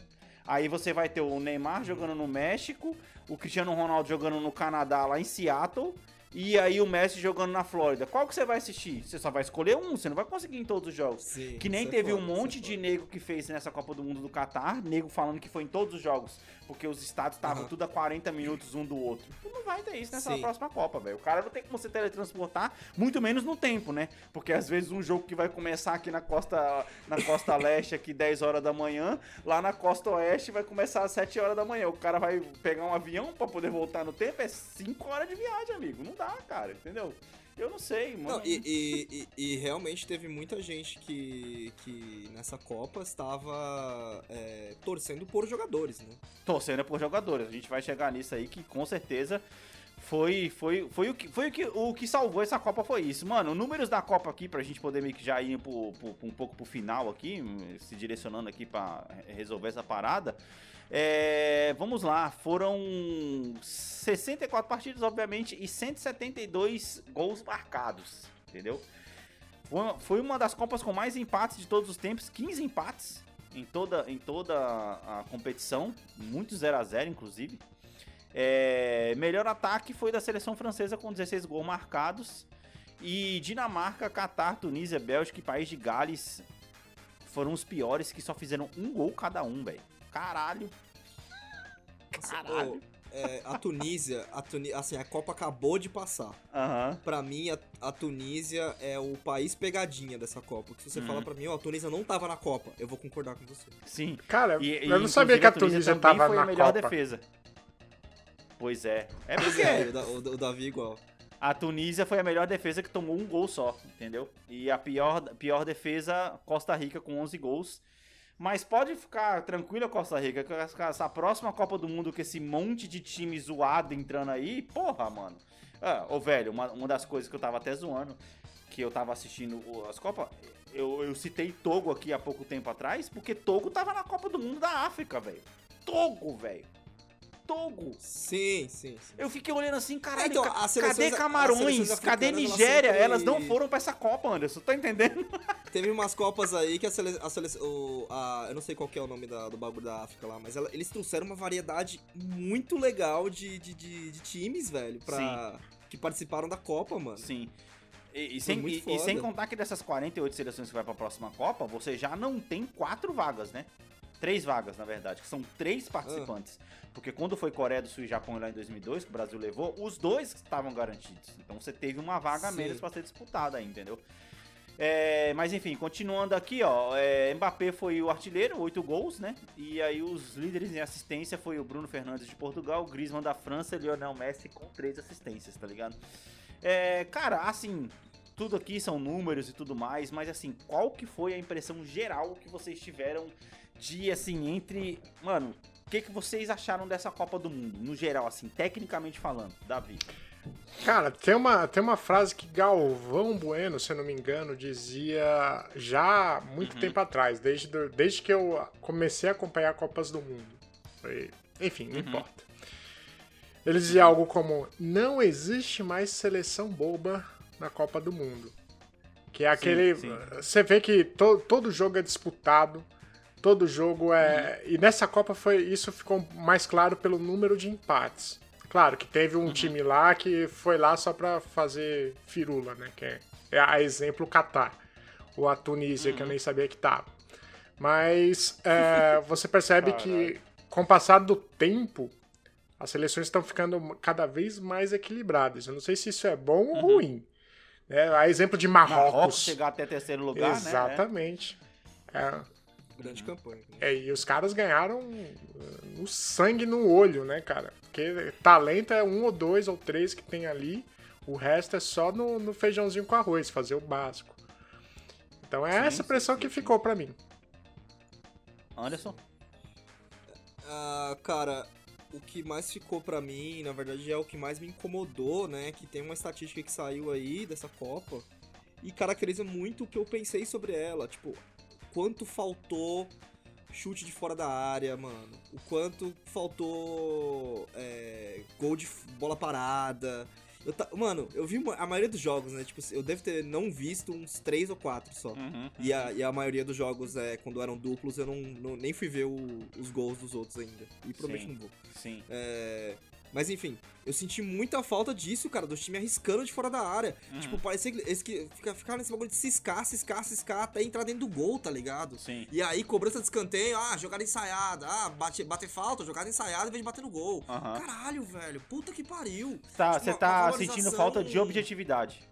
Aí você vai ter o Neymar jogando no México, o Cristiano Ronaldo jogando no Canadá, lá em Seattle, e aí o Messi jogando na Flórida. Qual que você vai assistir? Você só vai escolher um, você não vai conseguir em todos os jogos. Sim, Que nem é teve foda, um é monte de foda. nego que fez nessa Copa do Mundo do Catar, nego falando que foi em todos os jogos, porque os estados estavam Aham. tudo a 40 minutos um do outro. Não vai ter isso nessa Sim. próxima Copa, velho. O cara não tem como se teletransportar, muito menos no tempo, né? Porque às vezes um jogo que vai começar aqui na costa, na costa leste, aqui 10 horas da manhã, lá na costa oeste vai começar às 7 horas da manhã. O cara vai pegar um avião pra poder voltar no tempo, é 5 horas de viagem, amigo. Não dá, cara, entendeu? Eu não sei, mano. Não, e, e- e- e realmente teve muita gente que, que nessa Copa estava é, torcendo por jogadores, né? torcendo por jogadores. A gente vai chegar nisso aí que com certeza foi foi foi o que foi o que, o que salvou essa Copa foi isso. Mano, números da Copa aqui pra gente poder meio que já ir pro, pro- um pouco pro final aqui, se direcionando aqui pra resolver essa parada. É, vamos lá, foram 64 partidas, obviamente, e 172 gols marcados, entendeu? Foi uma- das Copas com mais empates de todos os tempos, 15 empates em toda, em toda a competição, muito 0 a 0 inclusive. É, melhor ataque foi da seleção francesa com 16 gols marcados. E Dinamarca, Catar, Tunísia, Bélgica e País de Gales foram os piores que só fizeram um gol cada um, velho. Caralho. Caralho. É, a Tunísia, a Tuni- assim, a Copa acabou de passar. Aham. Pra mim, a, a Tunísia é o país pegadinha dessa Copa. Que se você Uhum. fala pra mim, ó, a Tunísia não tava na Copa, eu vou concordar com você. Sim. Cara, E- e, eu não sabia que a Tunísia também tava foi na a melhor Copa. defesa. Pois é. É porque é, o, Da- o, o Davi igual. a Tunísia foi a melhor defesa que tomou um gol só, entendeu? E a pior, pior defesa, Costa Rica com 11 gols. Mas pode ficar tranquila, Costa Rica, que essa próxima Copa do Mundo com esse monte de time zoado entrando aí, porra, mano. Ah, ô velho, uma, uma das coisas que eu tava até zoando, que eu tava assistindo as Copas, eu, eu citei Togo aqui há pouco tempo atrás, porque Togo tava na Copa do Mundo da África, velho. Togo, velho. Togo. Sim, sim, sim. Eu fiquei olhando assim, caralho, Então, ca- cadê Camarões? Cadê elas Nigéria? sempre- Elas não foram pra essa Copa, Anderson, tá entendendo? Teve umas Copas aí que a seleção. A sele, o, a- eu não sei qual que é o nome da- do bagulho da África lá, mas ela- eles trouxeram uma variedade muito legal de, de, de- de times, velho, pra, que participaram da Copa, mano. Sim. E, e sem, e- e sem contar que dessas 48 seleções que vai pra próxima Copa, você já não tem quatro vagas, né? Três vagas, na verdade, que são três participantes. Porque quando foi Coreia do Sul e Japão lá em 2002, que o Brasil levou, os dois estavam garantidos. Então você teve uma vaga a menos pra ser disputada aí, entendeu? É, mas enfim, continuando aqui, ó. É, Mbappé foi o artilheiro, oito gols, né? E aí os líderes em assistência foi o Bruno Fernandes de Portugal, o Griezmann da França e o Lionel Messi com três assistências, tá ligado? É, cara, assim, tudo aqui são números e tudo mais, mas assim, qual que foi a impressão geral que vocês tiveram de, assim, entre... Mano, o que, que vocês acharam dessa Copa do Mundo, no geral, assim, tecnicamente falando, Davi? Cara, tem uma, tem uma frase que Galvão Bueno, se eu não me engano, dizia já muito tempo atrás, desde, do- desde que eu comecei a acompanhar Copas do Mundo. Foi- enfim, não importa. Ele dizia algo como: Não existe mais seleção boba na Copa do Mundo. Que é aquele. sim. Você vê que to- todo jogo é disputado, todo jogo é. E nessa Copa foi isso ficou mais claro pelo número de empates. Claro que teve um time lá que foi lá só pra fazer firula, né? Que é, é a exemplo o Catar. Ou a Tunísia, que eu nem sabia que tava. Mas é, você percebe que, com o passar do tempo, as seleções estão ficando cada vez mais equilibradas. Eu não sei se isso é bom ou ruim. É, a exemplo de Marrocos Marrocos. chegar até terceiro lugar, né? Exatamente. É, Grande campanha. é, e os caras ganharam uh, no sangue no olho, né, cara? Porque talento é um ou dois ou três que tem ali. O resto é só no, no feijãozinho com arroz, fazer o básico. Então é Sim, essa pressão sim, que sim. ficou pra mim. Anderson? Ah, cara, o que mais ficou pra mim, na verdade, é o que mais me incomodou, né? Que tem uma estatística que saiu aí dessa Copa e caracteriza muito o que eu pensei sobre ela. Tipo, quanto faltou chute de fora da área, mano. O quanto faltou é, gol de bola parada. Eu ta- Mano, eu vi a maioria dos jogos, né? Tipo, eu devo ter não visto uns três ou quatro só. Uhum. E a, e a maioria dos jogos, é, quando eram duplos, eu não, não- nem fui ver o- os gols dos outros ainda. E provavelmente não vou. Sim. É, mas enfim, eu senti muita falta disso, cara, do time arriscando de fora da área. Uhum. Tipo, parecia que eles que fica, ficaram nesse bagulho de ciscar, ciscar, ciscar, até entrar dentro do gol, tá ligado? Sim. E aí, cobrança de escanteio, ah, jogada ensaiada, ah, bate, bater falta, jogada ensaiada em vez de bater no gol. Aham. Caralho, velho, puta que pariu. Tá, Tipo, você uma- tá uma sentindo valorização- falta de objetividade.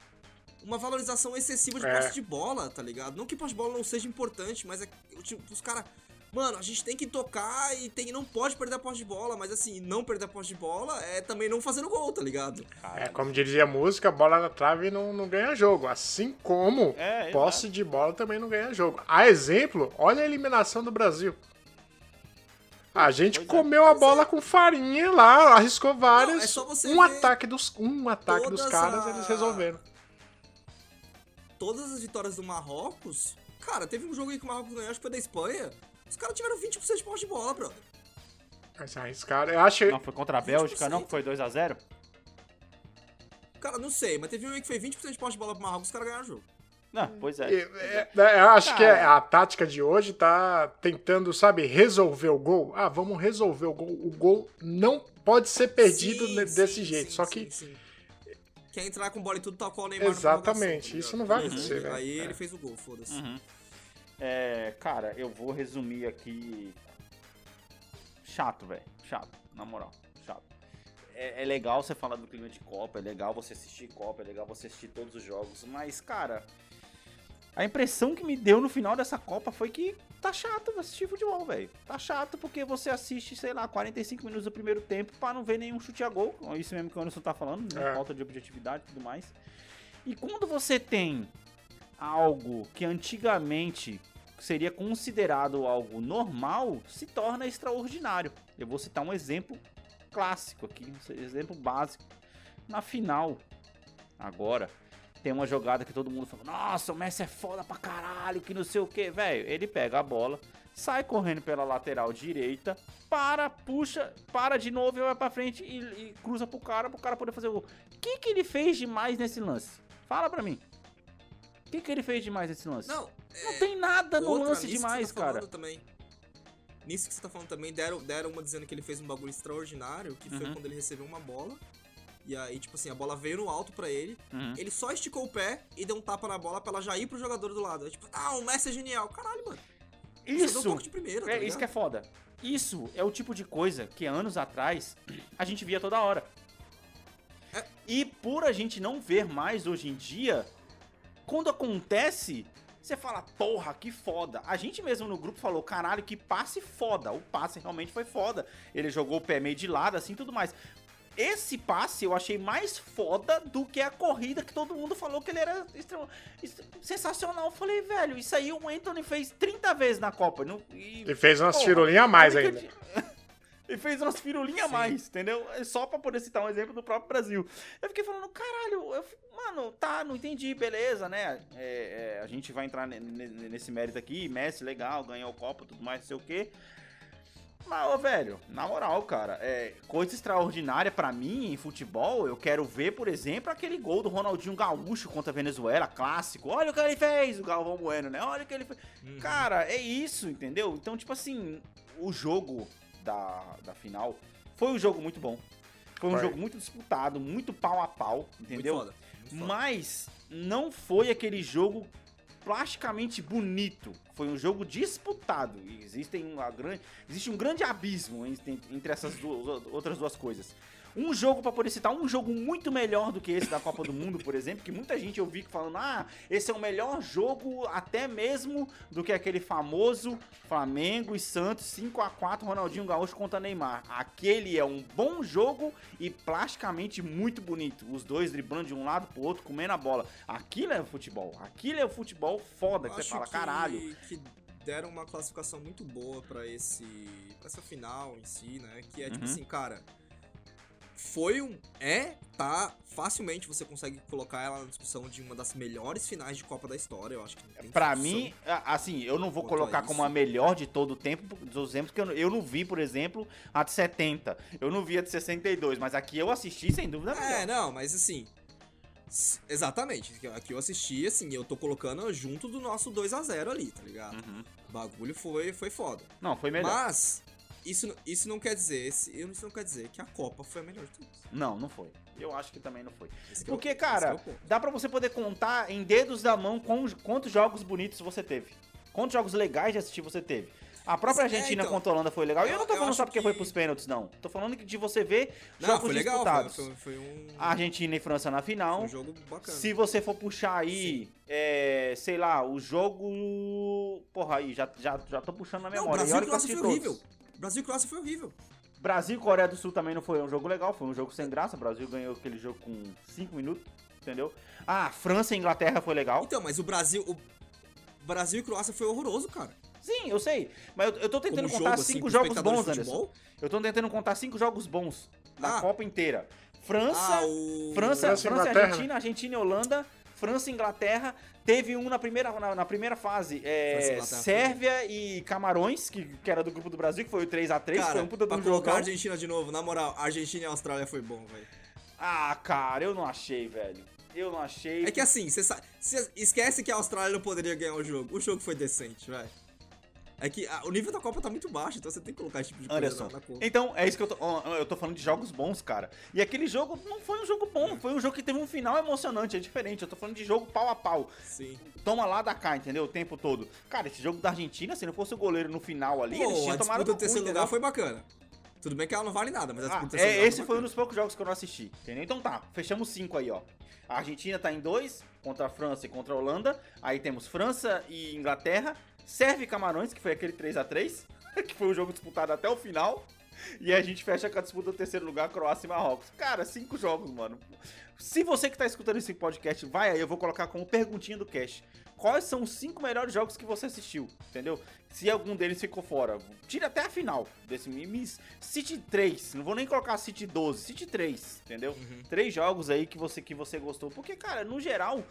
uma valorização excessiva de É. posse de bola, tá ligado? Não que posse de bola não seja importante, mas é tipo, os caras. Mano, a gente tem que tocar e tem, não pode perder a posse de bola, mas assim, não perder a posse de bola é também não fazendo gol, tá ligado? É, como dizia a música, bola na trave não, não ganha jogo. Assim como É, posse de bola também não ganha jogo. A exemplo, olha a eliminação do Brasil. A gente Pois é. comeu a bola com farinha lá, arriscou várias. Não, é só você um ataque dos um ataque dos caras a- eles resolveram. Todas as vitórias do Marrocos. Cara, teve um jogo aí que o Marrocos ganhou, acho que foi da Espanha. Os caras tiveram 20% de posse de bola, brother. Mas arriscaram. Eu acho Não, foi contra a Bélgica, não? Que foi 2x0? Cara, não sei, mas teve um aí que foi 20% de posse de bola pro Marrocos, os caras ganharam o jogo. Não, pois é. E, é, é, eu acho que Cara. é- a tática de hoje tá tentando, sabe, resolver o gol. Ah, vamos resolver o gol. O gol não pode ser perdido Sim, desse sim, jeito. sim, Só que sim, sim. Quer entrar com bola e tudo tal qual o Neymar Exatamente, prorrogação, isso não vai ligado? acontecer, Aí, velho. Aí É. ele fez o gol, foda-se. Uhum. É, cara, eu vou resumir aqui. Chato, velho. Chato, na moral. Chato. É, é legal você falar do clima de Copa, é legal você assistir Copa, é legal você assistir todos os jogos, mas, cara, a impressão que me deu no final dessa Copa foi que tá chato assistir futebol, velho. Tá chato porque você assiste, sei lá, 45 minutos do primeiro tempo pra não ver nenhum chute a gol. Isso mesmo que o Anderson tá falando, né? É. Falta de objetividade e tudo mais. E quando você tem algo que antigamente seria considerado algo normal, se torna extraordinário. Eu vou citar um exemplo clássico aqui, um exemplo básico. Na final, agora, tem uma jogada que todo mundo fala: Nossa, o Messi é foda pra caralho, que não sei o que, velho. Ele pega a bola, sai correndo pela lateral direita, para, puxa, para de novo e vai pra frente e, e cruza pro cara, pro cara poder fazer o gol. O que, que ele fez demais nesse lance? Fala pra mim. O que, que ele fez demais nesse lance? Não, Não tem nada no outra, lance nisso que demais, tá cara. Também, nisso que você tá falando também, deram, deram uma dizendo que ele fez um bagulho extraordinário, que foi Uhum. quando ele recebeu uma bola. E aí, tipo assim, a bola veio no alto pra ele. Uhum. Ele só esticou o pé e deu um tapa na bola pra ela já ir pro jogador do lado. Aí, tipo, ah, o Messi é genial. Caralho, mano. um Isso, toque de primeira, tá é isso que é foda. Isso é o tipo de coisa que anos atrás a gente via toda hora. É. E por a gente não ver mais hoje em dia, quando acontece, você fala, porra, que foda. A gente mesmo no grupo falou, caralho, que passe foda. O passe realmente foi foda. Ele jogou o pé meio de lado, assim, tudo mais. Esse passe eu achei mais foda do que a corrida que todo mundo falou que ele era extrema- ex- sensacional. Eu falei, velho, isso aí o Anthony fez 30 vezes na Copa. Não, e, E fez umas Porra, firulinhas a mais ainda. E fez umas firulinhas a mais, entendeu? É Só pra poder citar um exemplo do próprio Brasil. Eu fiquei falando, caralho, eu fico- mano, tá, não entendi, beleza, né? É, é, a gente vai entrar ne- ne- nesse mérito aqui, Messi, legal, ganhou o Copa, tudo mais, não sei o quê. Mas, ô, velho, na moral, cara, é, coisa extraordinária pra mim em futebol, eu quero ver, por exemplo, aquele gol do Ronaldinho Gaúcho contra a Venezuela, clássico. Olha o que ele fez, o Galvão Bueno, né? Olha o que ele fez. Cara, é isso, entendeu? Então, tipo assim, o jogo da, da final foi um jogo muito bom. Foi um jogo muito disputado, muito pau a pau, entendeu? Muito foda. muito foda. Mas não foi aquele jogo plasticamente bonito. Foi um jogo disputado. E existem uma grande, existe um grande abismo entre, entre essas duas, outras duas coisas. Um jogo, pra poder citar, um jogo muito melhor do que esse da Copa do Mundo, por exemplo, que muita gente eu vi falando, ah, esse é o melhor jogo até mesmo do que aquele famoso Flamengo e Santos 5 a 4 Ronaldinho Gaúcho contra Neymar. Aquele é um bom jogo e plasticamente muito bonito. Os dois driblando de um lado pro outro, comendo a bola. Aquilo é futebol. Aquilo é o futebol foda que você fala, que- caralho. Que deram uma classificação muito boa pra esse pra essa final em si, né? Que é tipo Uhum. assim, cara, foi um é, tá, facilmente você consegue colocar ela na discussão de uma das melhores finais de Copa da história, eu acho que não Pra mim, assim, eu não vou colocar como a melhor de todo o tempo dos exemplos, porque eu, não- eu não vi, por exemplo, a de 70. Eu não vi a de 62, mas aqui eu assisti sem dúvida É, melhor. não, mas assim. Exatamente. Aqui eu assisti, assim, eu tô colocando junto do nosso 2 a 0 ali, tá ligado? Uhum. O bagulho foi, foi foda. Não, foi melhor. Mas, isso, isso não quer dizer. esse- Isso não quer dizer que a Copa foi a melhor de todas. Não, não foi. Eu acho que também não foi. Esse é o- Porque, cara, é o dá pra você poder contar em dedos da mão quantos jogos bonitos você teve. Quantos jogos legais de assistir você teve. A própria É, Argentina então. contra a Holanda foi legal. E eu Eu- não tô falando só porque foi que- pros pênaltis, não. Tô falando que de você ver Não, jogos foi legal. Foi, disputados. foi, foi um, Argentina e França na final. foi um jogo bacana. Se você for puxar aí, é, sei lá, o jogo. Porra, aí, já, já, já tô puxando na não, memória. Brasil E olha que eu assisti foi todos. Brasil e Croácia foi horrível. Brasil e Coreia do Sul também não foi um jogo legal, foi um jogo sem graça. O Brasil ganhou aquele jogo com 5 minutos, entendeu? Ah, França e Inglaterra foi legal. Então, mas o Brasil. O Brasil e Croácia foi horroroso, cara. Sim, eu sei. Mas eu, eu tô tentando Como contar jogo, assim, cinco pro jogos bons, Anderson. Eu tô tentando contar cinco jogos bons da Ah. Copa inteira. França, Ah, o. França, França e França e. Argentina, Argentina e Holanda, França e Inglaterra. Teve um na primeira, na, na primeira fase, é, Sérvia e Camarões, que, que era do grupo do Brasil, que foi o 3x3, Cara, foi um puta pra colocar a. Argentina de novo, na moral, Argentina e Austrália foi bom, velho. Ah, cara, eu não achei, velho. Eu não achei. É que assim, você esquece que a Austrália não poderia ganhar o jogo. O jogo foi decente, velho. É que ah, o nível da Copa tá muito baixo, então você tem que colocar esse tipo de coisa Anderson. na, na conta. Então, é isso que eu tô. Eu tô falando de jogos bons, cara. E aquele jogo não foi um jogo bom, foi um jogo que teve um final emocionante, é diferente. Eu tô falando de jogo pau a pau. Sim. Toma lá da cá, entendeu? O tempo todo. Cara, esse jogo da Argentina, se não fosse o goleiro no final ali, eles Pô, a tinham tomado disputa do no cu, terceiro lugar foi bacana. Tudo bem que ela não vale nada, mas a Ah, disputa é, esse foi um dos poucos jogos que eu não assisti, entendeu? Então tá, fechamos cinco aí, ó. A Argentina tá em dois, contra a França e contra a Holanda. Aí temos França e Inglaterra. Serve Camarões, que foi aquele 3 a 3 que foi um jogo disputado até o final. E a gente fecha com a disputa do terceiro lugar, Croácia e Marrocos. Cara, cinco jogos, mano. Se você que tá escutando esse podcast, vai aí, eu vou colocar como perguntinha do cast. Quais são os cinco melhores jogos que você assistiu? Entendeu? Se algum deles ficou fora, tira até a final desse Mimis. City 3, não vou nem colocar City 12, City 3, entendeu? Três jogos aí que você, que você gostou. Porque, cara, no geral,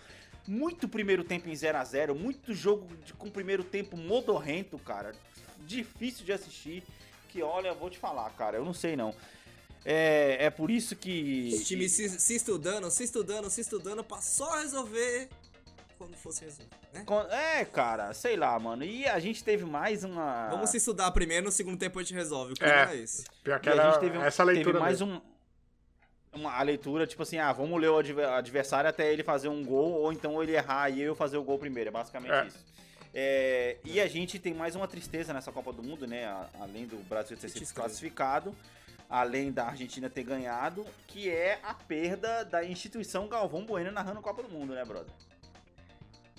muito primeiro tempo em 0 a 0 muito jogo de- com primeiro tempo modorrento, cara. Difícil de assistir. Que olha, eu vou te falar, cara, eu não sei não. É, é por isso que. Os times se, se estudando, se estudando, se estudando pra só resolver quando fosse resolver, né? É, cara, sei lá, mano. E a gente teve mais uma. Vamos se estudar primeiro, no segundo tempo a gente resolve. O clima É. é esse. Pior que E a era gente teve, um- essa leitura teve mais mesmo. um. Uma, a leitura, tipo assim, ah, vamos ler o adver- adversário até ele fazer um gol, ou então ele errar e eu fazer o gol primeiro. É basicamente É. isso. É, e a gente tem mais uma tristeza nessa Copa do Mundo, né? Além do Brasil ter sido Tristeza. desclassificado, além da Argentina ter ganhado, que é a perda da instituição Galvão Bueno narrando a Copa do Mundo, né, brother?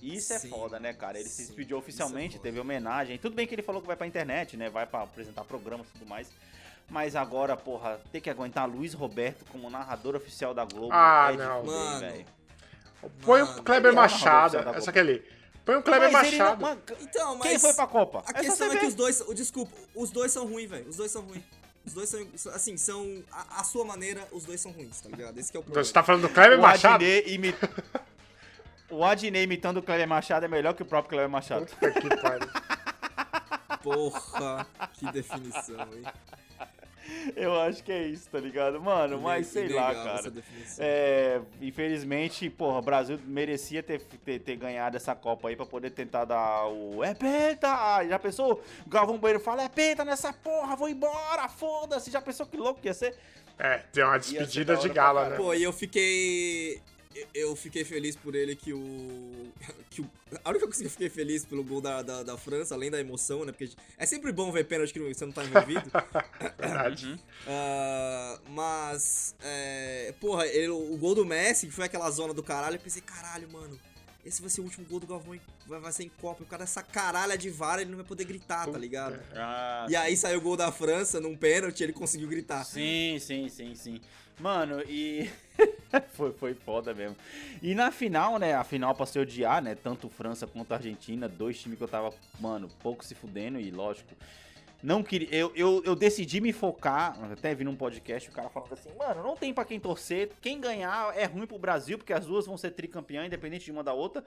Isso é Sim, foda, né, cara? Ele se sim, despediu isso é oficialmente, foda. teve homenagem. Tudo bem que ele falou que vai pra internet, né? Vai pra apresentar programas e tudo mais. Mas agora, porra, ter que aguentar Luiz Roberto como narrador oficial da Globo Ah, é de não. fuder, Mano. velho. Põe o Kleber é Machado, essa Globo. aqui ali. Põe o Kleber Mas ele não- Machado. mano, Então, mas. Quem foi pra Copa? A É questão é que os dois. Desculpa, os dois são ruins, velho. Os dois são ruins. Os dois são. Assim, são. A, a sua maneira, os dois são ruins, tá ligado? Esse que é o Então, problema. Você tá falando do Kleber O Machado? Adnet, imi... o Adnet imitando o Kleber Machado é melhor que o próprio Kleber Machado. Puta que pariu. Porra, que definição, hein? Eu acho que é isso, tá ligado? Mano, mas sei lá, cara. É, infelizmente, porra, o Brasil merecia ter, ter, ter ganhado essa Copa aí pra poder tentar dar o. É penta! Já pensou? O Galvão Bueno fala: é penta nessa porra, vou embora, foda-se. Já pensou que louco que ia ser? É, tem uma despedida da de gala, né? Pô, e eu fiquei. Eu- fiquei feliz por ele que o. Que o a única coisa que eu fiquei feliz pelo gol da, da, da França, além da emoção, né? Porque é sempre bom ver pênalti que você não tá envolvido. Verdade. Ah, mas, é, porra, ele- o gol do Messi, que foi aquela zona do caralho, eu pensei, caralho, mano, esse vai ser o último gol do Galvão, em- vai, vai ser em Copa, o cara essa caralha de vara, ele não vai poder gritar, tá ligado? Ah, E aí saiu o gol da França, num pênalti, ele conseguiu gritar. Sim, sim, sim, sim. Mano, e. foi, foi foda mesmo. E na final, né? A final pra se odiar, né? Tanto França quanto Argentina, dois times que eu tava, mano, pouco se fudendo e lógico. Não queria. Eu, eu, eu decidi me focar. Até vi num podcast o cara falando assim, mano, não tem pra quem torcer. Quem ganhar é ruim pro Brasil, porque as duas vão ser tricampeã, independente de uma da outra.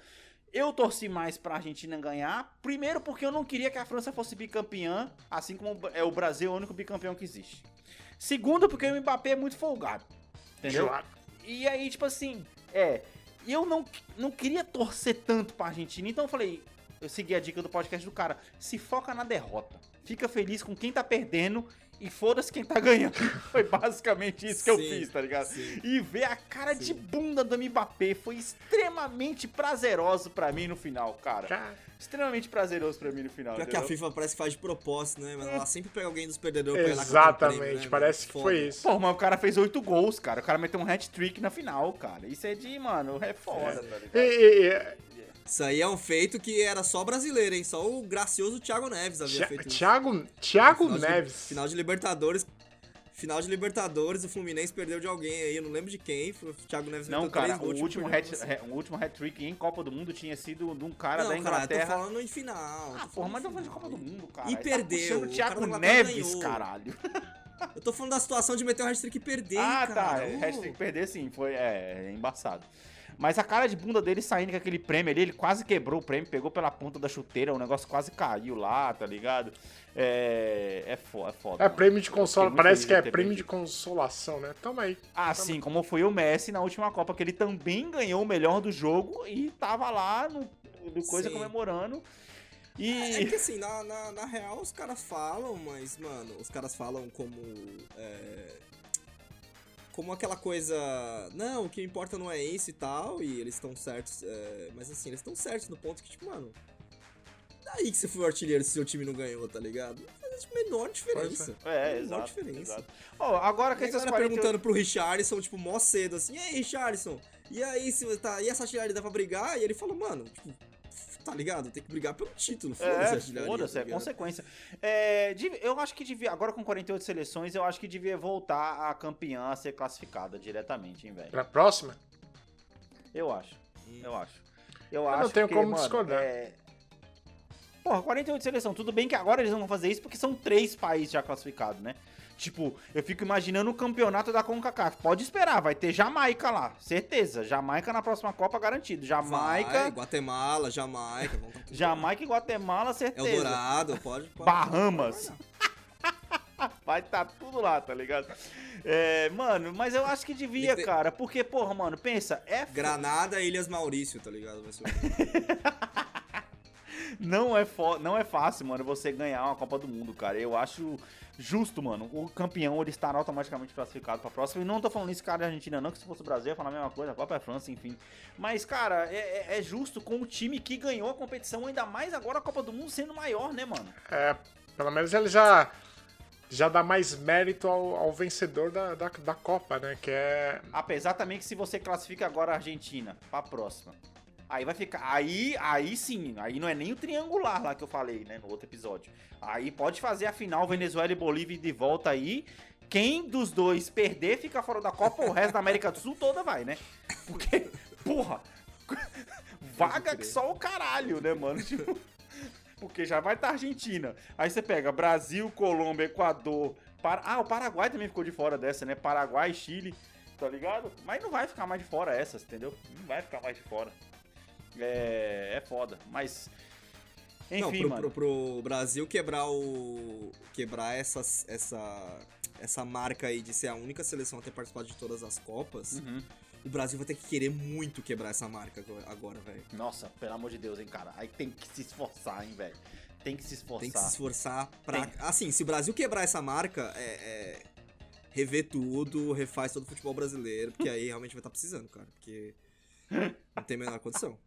Eu torci mais pra Argentina ganhar. Primeiro porque eu não queria que a França fosse bicampeã, assim como é o Brasil é o único bicampeão que existe. Segundo, porque o Mbappé é muito folgado. Entendeu? Claro. E aí, tipo assim, é. Eu não, não queria torcer tanto pra Argentina, então eu falei. Eu segui a dica do podcast do cara. Se foca na derrota. Fica feliz com quem tá perdendo e foda-se quem tá ganhando. Foi basicamente isso que eu Sim, fiz, tá ligado? sim. E ver a cara de bunda do Mbappé foi extremamente prazeroso pra mim no final, cara. Extremamente prazeroso pra mim no final. Pior que a? FIFA parece que faz de propósito, né? Mas ela sempre pega alguém dos perdedores pra ir lá Exatamente, prêmio, né, parece que foi isso. Pô, mas o cara fez oito gols, cara. O cara meteu um hat-trick na final, cara. Isso é de, mano, é foda, tá ligado? E, e- e- Isso aí é um feito que era só brasileiro, hein? Só o gracioso Thiago Neves havia Thi- feito isso. Thiago, Thiago Final de- Neves. final de Libertadores. Final de Libertadores, o Fluminense perdeu de alguém aí, eu não lembro de quem. Foi o Thiago Neves Não, cara, o tipo, último, hat, assim. ha- o último hat-trick em Copa do Mundo tinha sido de um cara Não, da cara, eu Inglaterra. tô falando em final. Ah, porra, mas não falando de Copa do Mundo, cara. E Ele tá perdeu, puxando o o Thiago Inglaterra Neves, ganhou. caralho. Eu tô falando da situação de meter o hat-trick e perder, ah, cara. tá. Ô. Hashtag perder sim, foi é, é embaçado. Mas a cara de bunda dele saindo com aquele prêmio ali, ele quase quebrou o prêmio, pegou pela ponta da chuteira, o negócio quase caiu lá, tá ligado? É, é foda, é foda. É mano. prêmio de consolação. Parece que é prêmio de consolação, né? Toma aí. Assim como foi o Messi na última Copa, que ele também ganhou o melhor do jogo e tava lá no, no coisa Sim. comemorando. É E. que assim, na, na, na real os caras falam, mas, mano, os caras falam como. é, como aquela coisa. Não, o que importa não é isso e tal, e eles estão certos. é, mas assim, eles estão certos no ponto que, tipo, mano. Daí que você foi o artilheiro se seu time não ganhou, tá ligado? Não faz a menor diferença. É, menor exato. diferença. exato. Ó, agora que E galera 48... perguntando pro Richardson, tipo, mó cedo, assim, e aí, Richardson? E aí, se tá, e essa artilharia dá pra brigar? E ele falou, mano, tipo, tá ligado? Tem que brigar pelo título, foda-se É, foda-se, tá é consequência. É, eu acho que devia, agora com 48 seleções, eu acho que devia voltar a campeã a ser classificada diretamente, hein, velho? Pra próxima? Eu acho, eu acho. Eu, Eu acho não tenho que, como mano, discordar. É... Porra, 48 seleção, tudo bem que agora eles não vão fazer isso porque são três países já classificados, né? Tipo, eu fico imaginando o campeonato da CONCACAF. Pode esperar, vai ter Jamaica lá, certeza. Jamaica na próxima Copa garantido. Jamaica, Vai, Guatemala, Jamaica, tá Jamaica e Guatemala, certeza. Eldorado, pode, pode Bahamas. Vai estar tudo lá, tá ligado? É, mano, mas eu acho que devia, ter- cara. Porque, porra, mano, pensa, é. Granada e Ilhas Maurício, tá ligado? Vai ser o- não é, fo- não é fácil, mano, você ganhar uma Copa do Mundo, cara. Eu acho justo, mano. O campeão, ele estará automaticamente classificado pra próxima. E não tô falando isso, cara, da Argentina, não, que se fosse o Brasil, ia falar a mesma coisa, a Copa é a França, enfim. Mas, cara, é, é- é justo com o time que ganhou a competição, ainda mais agora a Copa do Mundo sendo maior, né, mano? É, pelo menos ele já, já dá mais mérito ao, ao vencedor da, da, da Copa, né? Que é. Apesar também que se você classifica agora a Argentina pra próxima, aí vai ficar. Aí, aí sim, aí não é nem o triangular lá que eu falei, né, no outro episódio. Aí pode fazer a final Venezuela e Bolívia de volta aí. Quem dos dois perder fica fora da Copa, o resto da América do Sul toda vai, né? Porque, porra, vaga que só o caralho, né, mano? Tipo, porque já vai estar Argentina. Aí você pega Brasil, Colômbia, Equador. Para... Ah, o Paraguai também ficou de fora dessa, né? Paraguai, Chile, tá ligado? Mas não vai ficar mais de fora essas, entendeu? Não vai ficar mais de fora. É, é foda. Mas. Enfim, não, pro, mano. pro, pro Brasil quebrar o. quebrar essa, essa, essa marca aí de ser a única seleção a ter participado de todas as Copas, Uhum. o Brasil vai ter que querer muito quebrar essa marca agora- velho. Nossa, pelo amor de Deus, hein, cara. Aí tem que se esforçar, hein, velho. Tem que se esforçar. Tem que se esforçar pra. Tem. Assim, se o Brasil quebrar essa marca, é. é rever tudo, refaz todo o futebol brasileiro, porque aí realmente vai estar precisando, cara. Porque não tem a menor condição.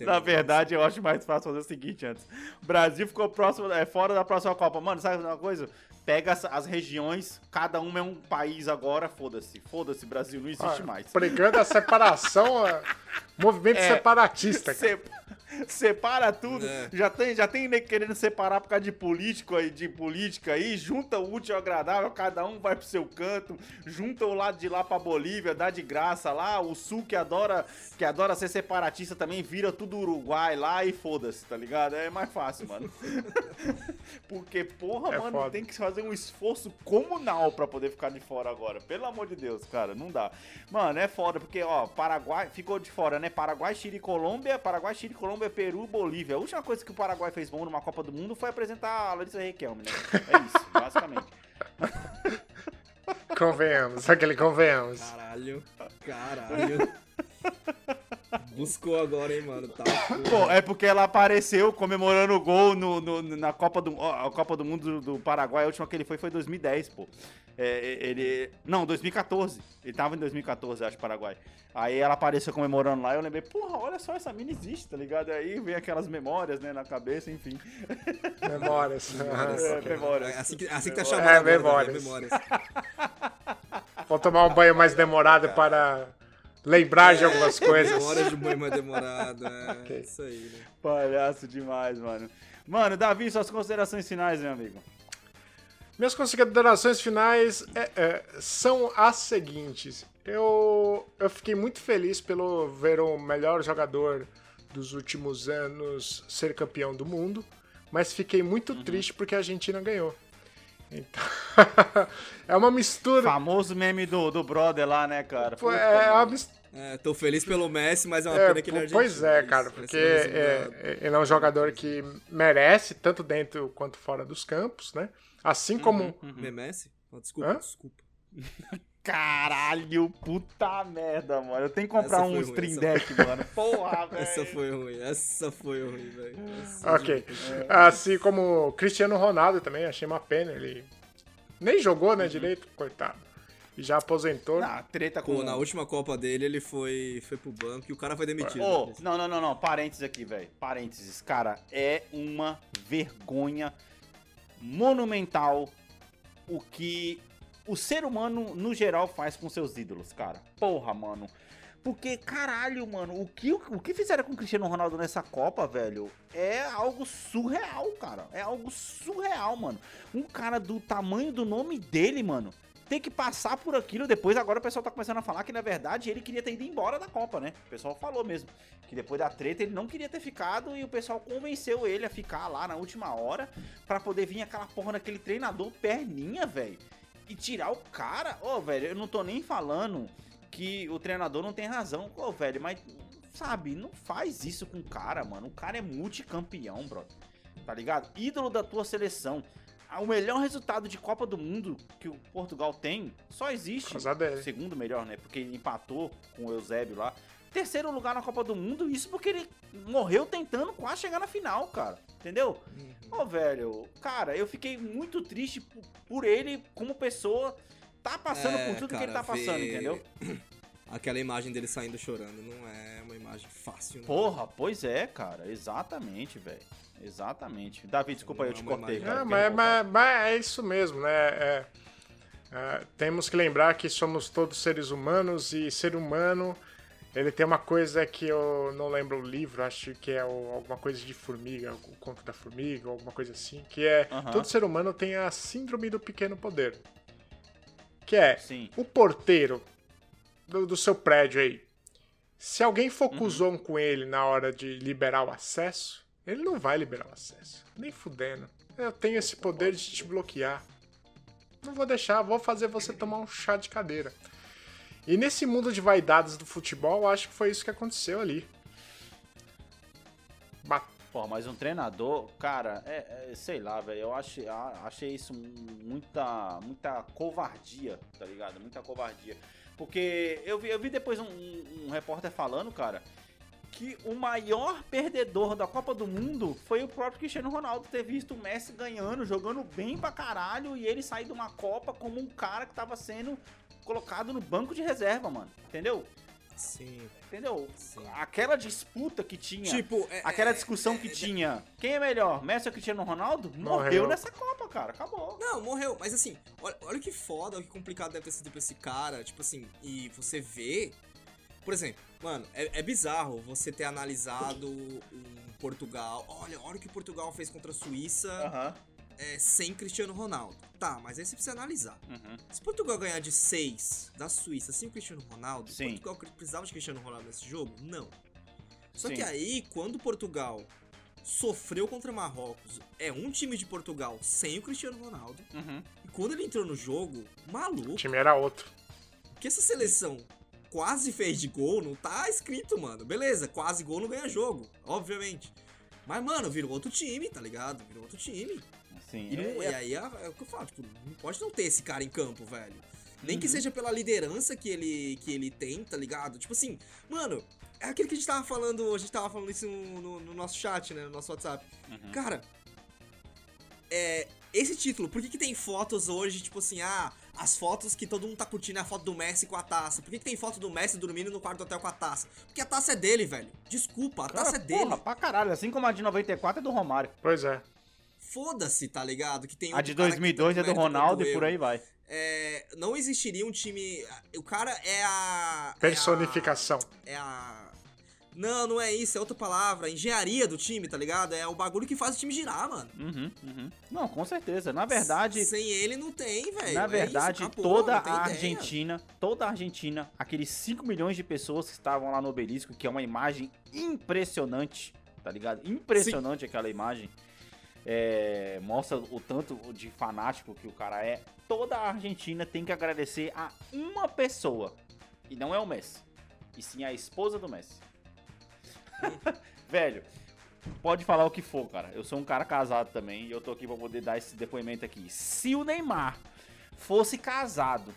Na verdade, eu acho mais fácil fazer o seguinte antes. O Brasil ficou próximo, é, fora da próxima Copa. Mano, sabe uma coisa? Pega as, as regiões, cada uma é um país agora, foda-se. Foda-se, Brasil, não existe ah, mais. Pregando a separação, movimento É, separatista, cara. Sep- separa tudo. É. Já tem, já tem nego querendo separar por causa de político aí, de política aí, junta o útil ao agradável, cada um vai pro seu canto, junta o lado de lá pra Bolívia, dá de graça lá, o sul que adora, que adora ser separatista também vira tudo Uruguai lá e foda-se, tá ligado? É mais fácil, mano. Porque, porra, É mano, foda. tem que fazer um esforço comunal pra poder ficar de fora agora. Pelo amor de Deus, cara, não dá. Mano, é foda, porque, ó, Paraguai ficou de fora, né? Paraguai, Chile e Colômbia, Paraguai, Chile, Colômbia, Peru, Bolívia. A última coisa que o Paraguai fez bom numa Copa do Mundo foi apresentar a Larissa Requelme, né? É isso, basicamente. Convenhamos, aquele convenhamos. Caralho. Caralho. Buscou agora, hein, mano. Tá. Pô, é porque ela apareceu comemorando o gol no, no- na Copa do, a Copa do Mundo do, do Paraguai. A última que ele foi foi 2010, pô. É, ele. Não, 2014. Ele tava em 2014, acho, Paraguai. Aí ela apareceu comemorando lá e eu lembrei, porra, olha só, essa mina existe, tá ligado? Aí vem aquelas memórias, né, na cabeça, enfim. Memórias. É, memórias. É assim que, assim que tá É, chamando agora, memórias. né? memórias. Vou tomar um banho mais demorado para lembrar de algumas coisas. Memórias de banho mais demorado. É isso aí, né? Palhaço demais, mano. Mano, Davi, suas considerações finais, meu amigo. Minhas considerações finais é- é, são as seguintes. Eu, eu fiquei muito feliz pelo ver o melhor jogador dos últimos anos ser campeão do mundo, mas fiquei muito Uhum. triste porque a Argentina ganhou. Então, é uma mistura. Famoso meme do, do brother lá, né, cara? Pô, É uma mistura. É, tô feliz pelo Messi, mas é uma É, pena que ele é po- pois é, cara, porque é ele é um jogador que merece, tanto dentro quanto fora dos campos, né? Assim como. Me- Messi? Oh, desculpa, Hã? desculpa. Caralho, puta merda, mano. Eu tenho que comprar Essa um Stream essa Deck, mano. Porra, velho. Essa foi ruim, essa foi ruim, velho. Ok. Assim como o Cristiano Ronaldo também, achei uma pena. Ele nem jogou, né, direito, coitado. E já aposentou. Ah, treta com... Pô, na última Copa dele, ele foi, foi pro banco e o cara foi demitido. Ô, né? não, não, não, não. Parênteses aqui, velho. Parênteses. Cara, é uma vergonha monumental o que o ser humano, no geral, faz com seus ídolos, cara. Porra, mano. Porque, caralho, mano, o que, o que fizeram com o Cristiano Ronaldo nessa Copa, velho, é algo surreal, cara. É algo surreal, mano. Um cara do tamanho do nome dele, mano, tem que passar por aquilo depois. Agora o pessoal tá começando a falar que, na verdade, ele queria ter ido embora da Copa, né? O pessoal falou mesmo. Que depois da treta ele não queria ter ficado e o pessoal convenceu ele a ficar lá na última hora pra poder vir aquela porra daquele treinador perninha, velho. E tirar o cara. Ô, velho, eu não tô nem falando que o treinador não tem razão. Ô, velho, mas, sabe, não faz isso com o cara, mano. O cara é multicampeão, brother. Tá ligado? Ídolo da tua seleção. Ah, O melhor resultado de Copa do Mundo que o Portugal tem só existe. Segundo melhor, né? Porque ele empatou com o Eusébio lá. Terceiro lugar na Copa do Mundo, isso porque ele morreu tentando quase chegar na final, cara. Entendeu? Ô, velho, cara, eu fiquei muito triste por, por ele como pessoa tá passando É, por tudo que cara, ele tá passando, ver entendeu? Aquela imagem dele saindo chorando não é uma imagem fácil, né? Porra, pois é, cara. Exatamente, velho. Exatamente. Davi, desculpa aí, eu te Não é cortei, imagem. cara. É, Fiquei mas, revoltado. mas- mas é isso mesmo, né? É, é, temos que lembrar que somos todos seres humanos e ser humano ele tem uma coisa que eu não lembro o livro, acho que é o- alguma coisa de formiga, o conto da formiga, alguma coisa assim, que é Aham. todo ser humano tem a síndrome do pequeno poder. Que é Sim. o porteiro do, do seu prédio aí. Se alguém for Uhum. cuzão com ele na hora de liberar o acesso, ele não vai liberar o acesso. Nem fudendo. Eu tenho esse poder de te bloquear. Não vou deixar, vou fazer você tomar um chá de cadeira. E nesse mundo de vaidades do futebol, eu acho que foi isso que aconteceu ali. Ba- Porra, mas um treinador, cara, é, é, sei lá, velho, eu achei, achei isso muita, muita covardia, tá ligado? Muita covardia. Porque eu vi, eu vi depois um, um- um repórter falando, cara, que o maior perdedor da Copa do Mundo foi o próprio Cristiano Ronaldo ter visto o Messi ganhando, jogando bem pra caralho, e ele sair de uma Copa como um cara que tava sendo colocado no banco de reserva, mano. Entendeu? Sim. Entendeu? Sim. Aquela disputa que tinha. Tipo, é- Aquela é- discussão é- que é- tinha. Quem é melhor? Messi ou Cristiano Ronaldo? Morreu, Morreu. nessa Copa, cara. Acabou. Não, morreu. Mas assim, olha, olha que foda, o que complicado deve ter sido pra esse cara. Tipo assim, e você vê. Por exemplo, mano, é, é bizarro você ter analisado um Portugal. Olha, olha o que Portugal fez contra a Suíça Aham. É, sem Cristiano Ronaldo. Tá, mas aí você precisa analisar. Uhum. Se Portugal ganhar de 6 da Suíça sem o Cristiano Ronaldo, Sim. Portugal precisava de Cristiano Ronaldo nesse jogo? Não. Só Sim. que aí, quando Portugal sofreu contra Marrocos, é um time de Portugal sem o Cristiano Ronaldo. Uhum. E quando ele entrou no jogo, O maluco, time era outro. que essa seleção quase fez de gol, não tá escrito, mano. Beleza, quase gol não ganha jogo, obviamente. Mas, mano, virou outro time, tá ligado? Virou outro time. Sim. E, não- é- e aí é, é o que eu falo, tipo, não pode não ter esse cara em campo, velho. Nem que Uhum. seja pela liderança que ele, que ele tem, tá ligado? Tipo assim, mano, é aquilo que a gente tava falando, a gente tava falando isso no, no- no nosso chat, né? No nosso WhatsApp. Uhum. Cara, é. Esse título, por que, que tem fotos hoje, tipo assim, ah, as fotos que todo mundo tá curtindo é a foto do Messi com a taça? Por que, que tem foto do Messi dormindo no quarto do hotel com a taça? Porque a taça é dele, velho. Desculpa, a Cara, taça é dele. porra, pra caralho. Assim como a de 94 é do Romário. Pois é. Foda-se, tá ligado? Que tem A outro de cara que 2002 é do Ronaldo e por aí vai. É, não existiria um time. O cara é a. é Personificação. a- É a. Não, não é isso, é outra palavra. A engenharia do time, tá ligado? É o bagulho que faz o time girar, mano. Uhum, uhum. Não, com certeza. Na verdade, Sem ele não tem, velho. Na É verdade, isso, acabou, toda a ideia. Argentina, toda a Argentina, aqueles 5 milhões de pessoas que estavam lá no obelisco, que é uma imagem impressionante, tá ligado? Impressionante aquela imagem. É, mostra o tanto de fanático que o cara é. Toda a Argentina tem que agradecer a uma pessoa. E não é o Messi. E sim a esposa do Messi. Velho, pode falar o que for, cara. Eu sou um cara casado também e eu tô aqui pra poder dar esse depoimento aqui. Se o Neymar fosse casado,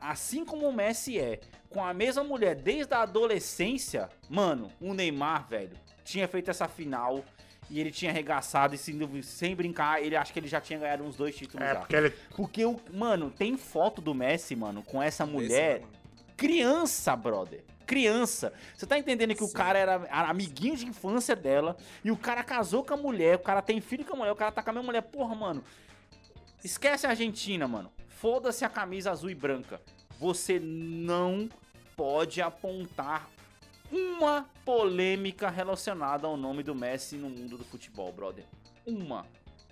assim como o Messi é, com a mesma mulher desde a adolescência, mano, o Neymar, velho, tinha feito essa final e ele tinha arregaçado e sem, sem brincar, ele acha que ele já tinha ganhado uns dois títulos É, já. porque ele. Porque o, mano, tem foto do Messi, mano, com essa mulher criança, brother. Criança. Você tá entendendo que o Sim. cara era amiguinho de infância dela e o cara casou com a mulher, o cara tem filho com a mulher, o cara tá com a mesma mulher. Porra, mano. Esquece a Argentina, mano. Foda-se a camisa azul e branca. Você não pode apontar uma polêmica relacionada ao nome do Messi no mundo do futebol, brother. Uma.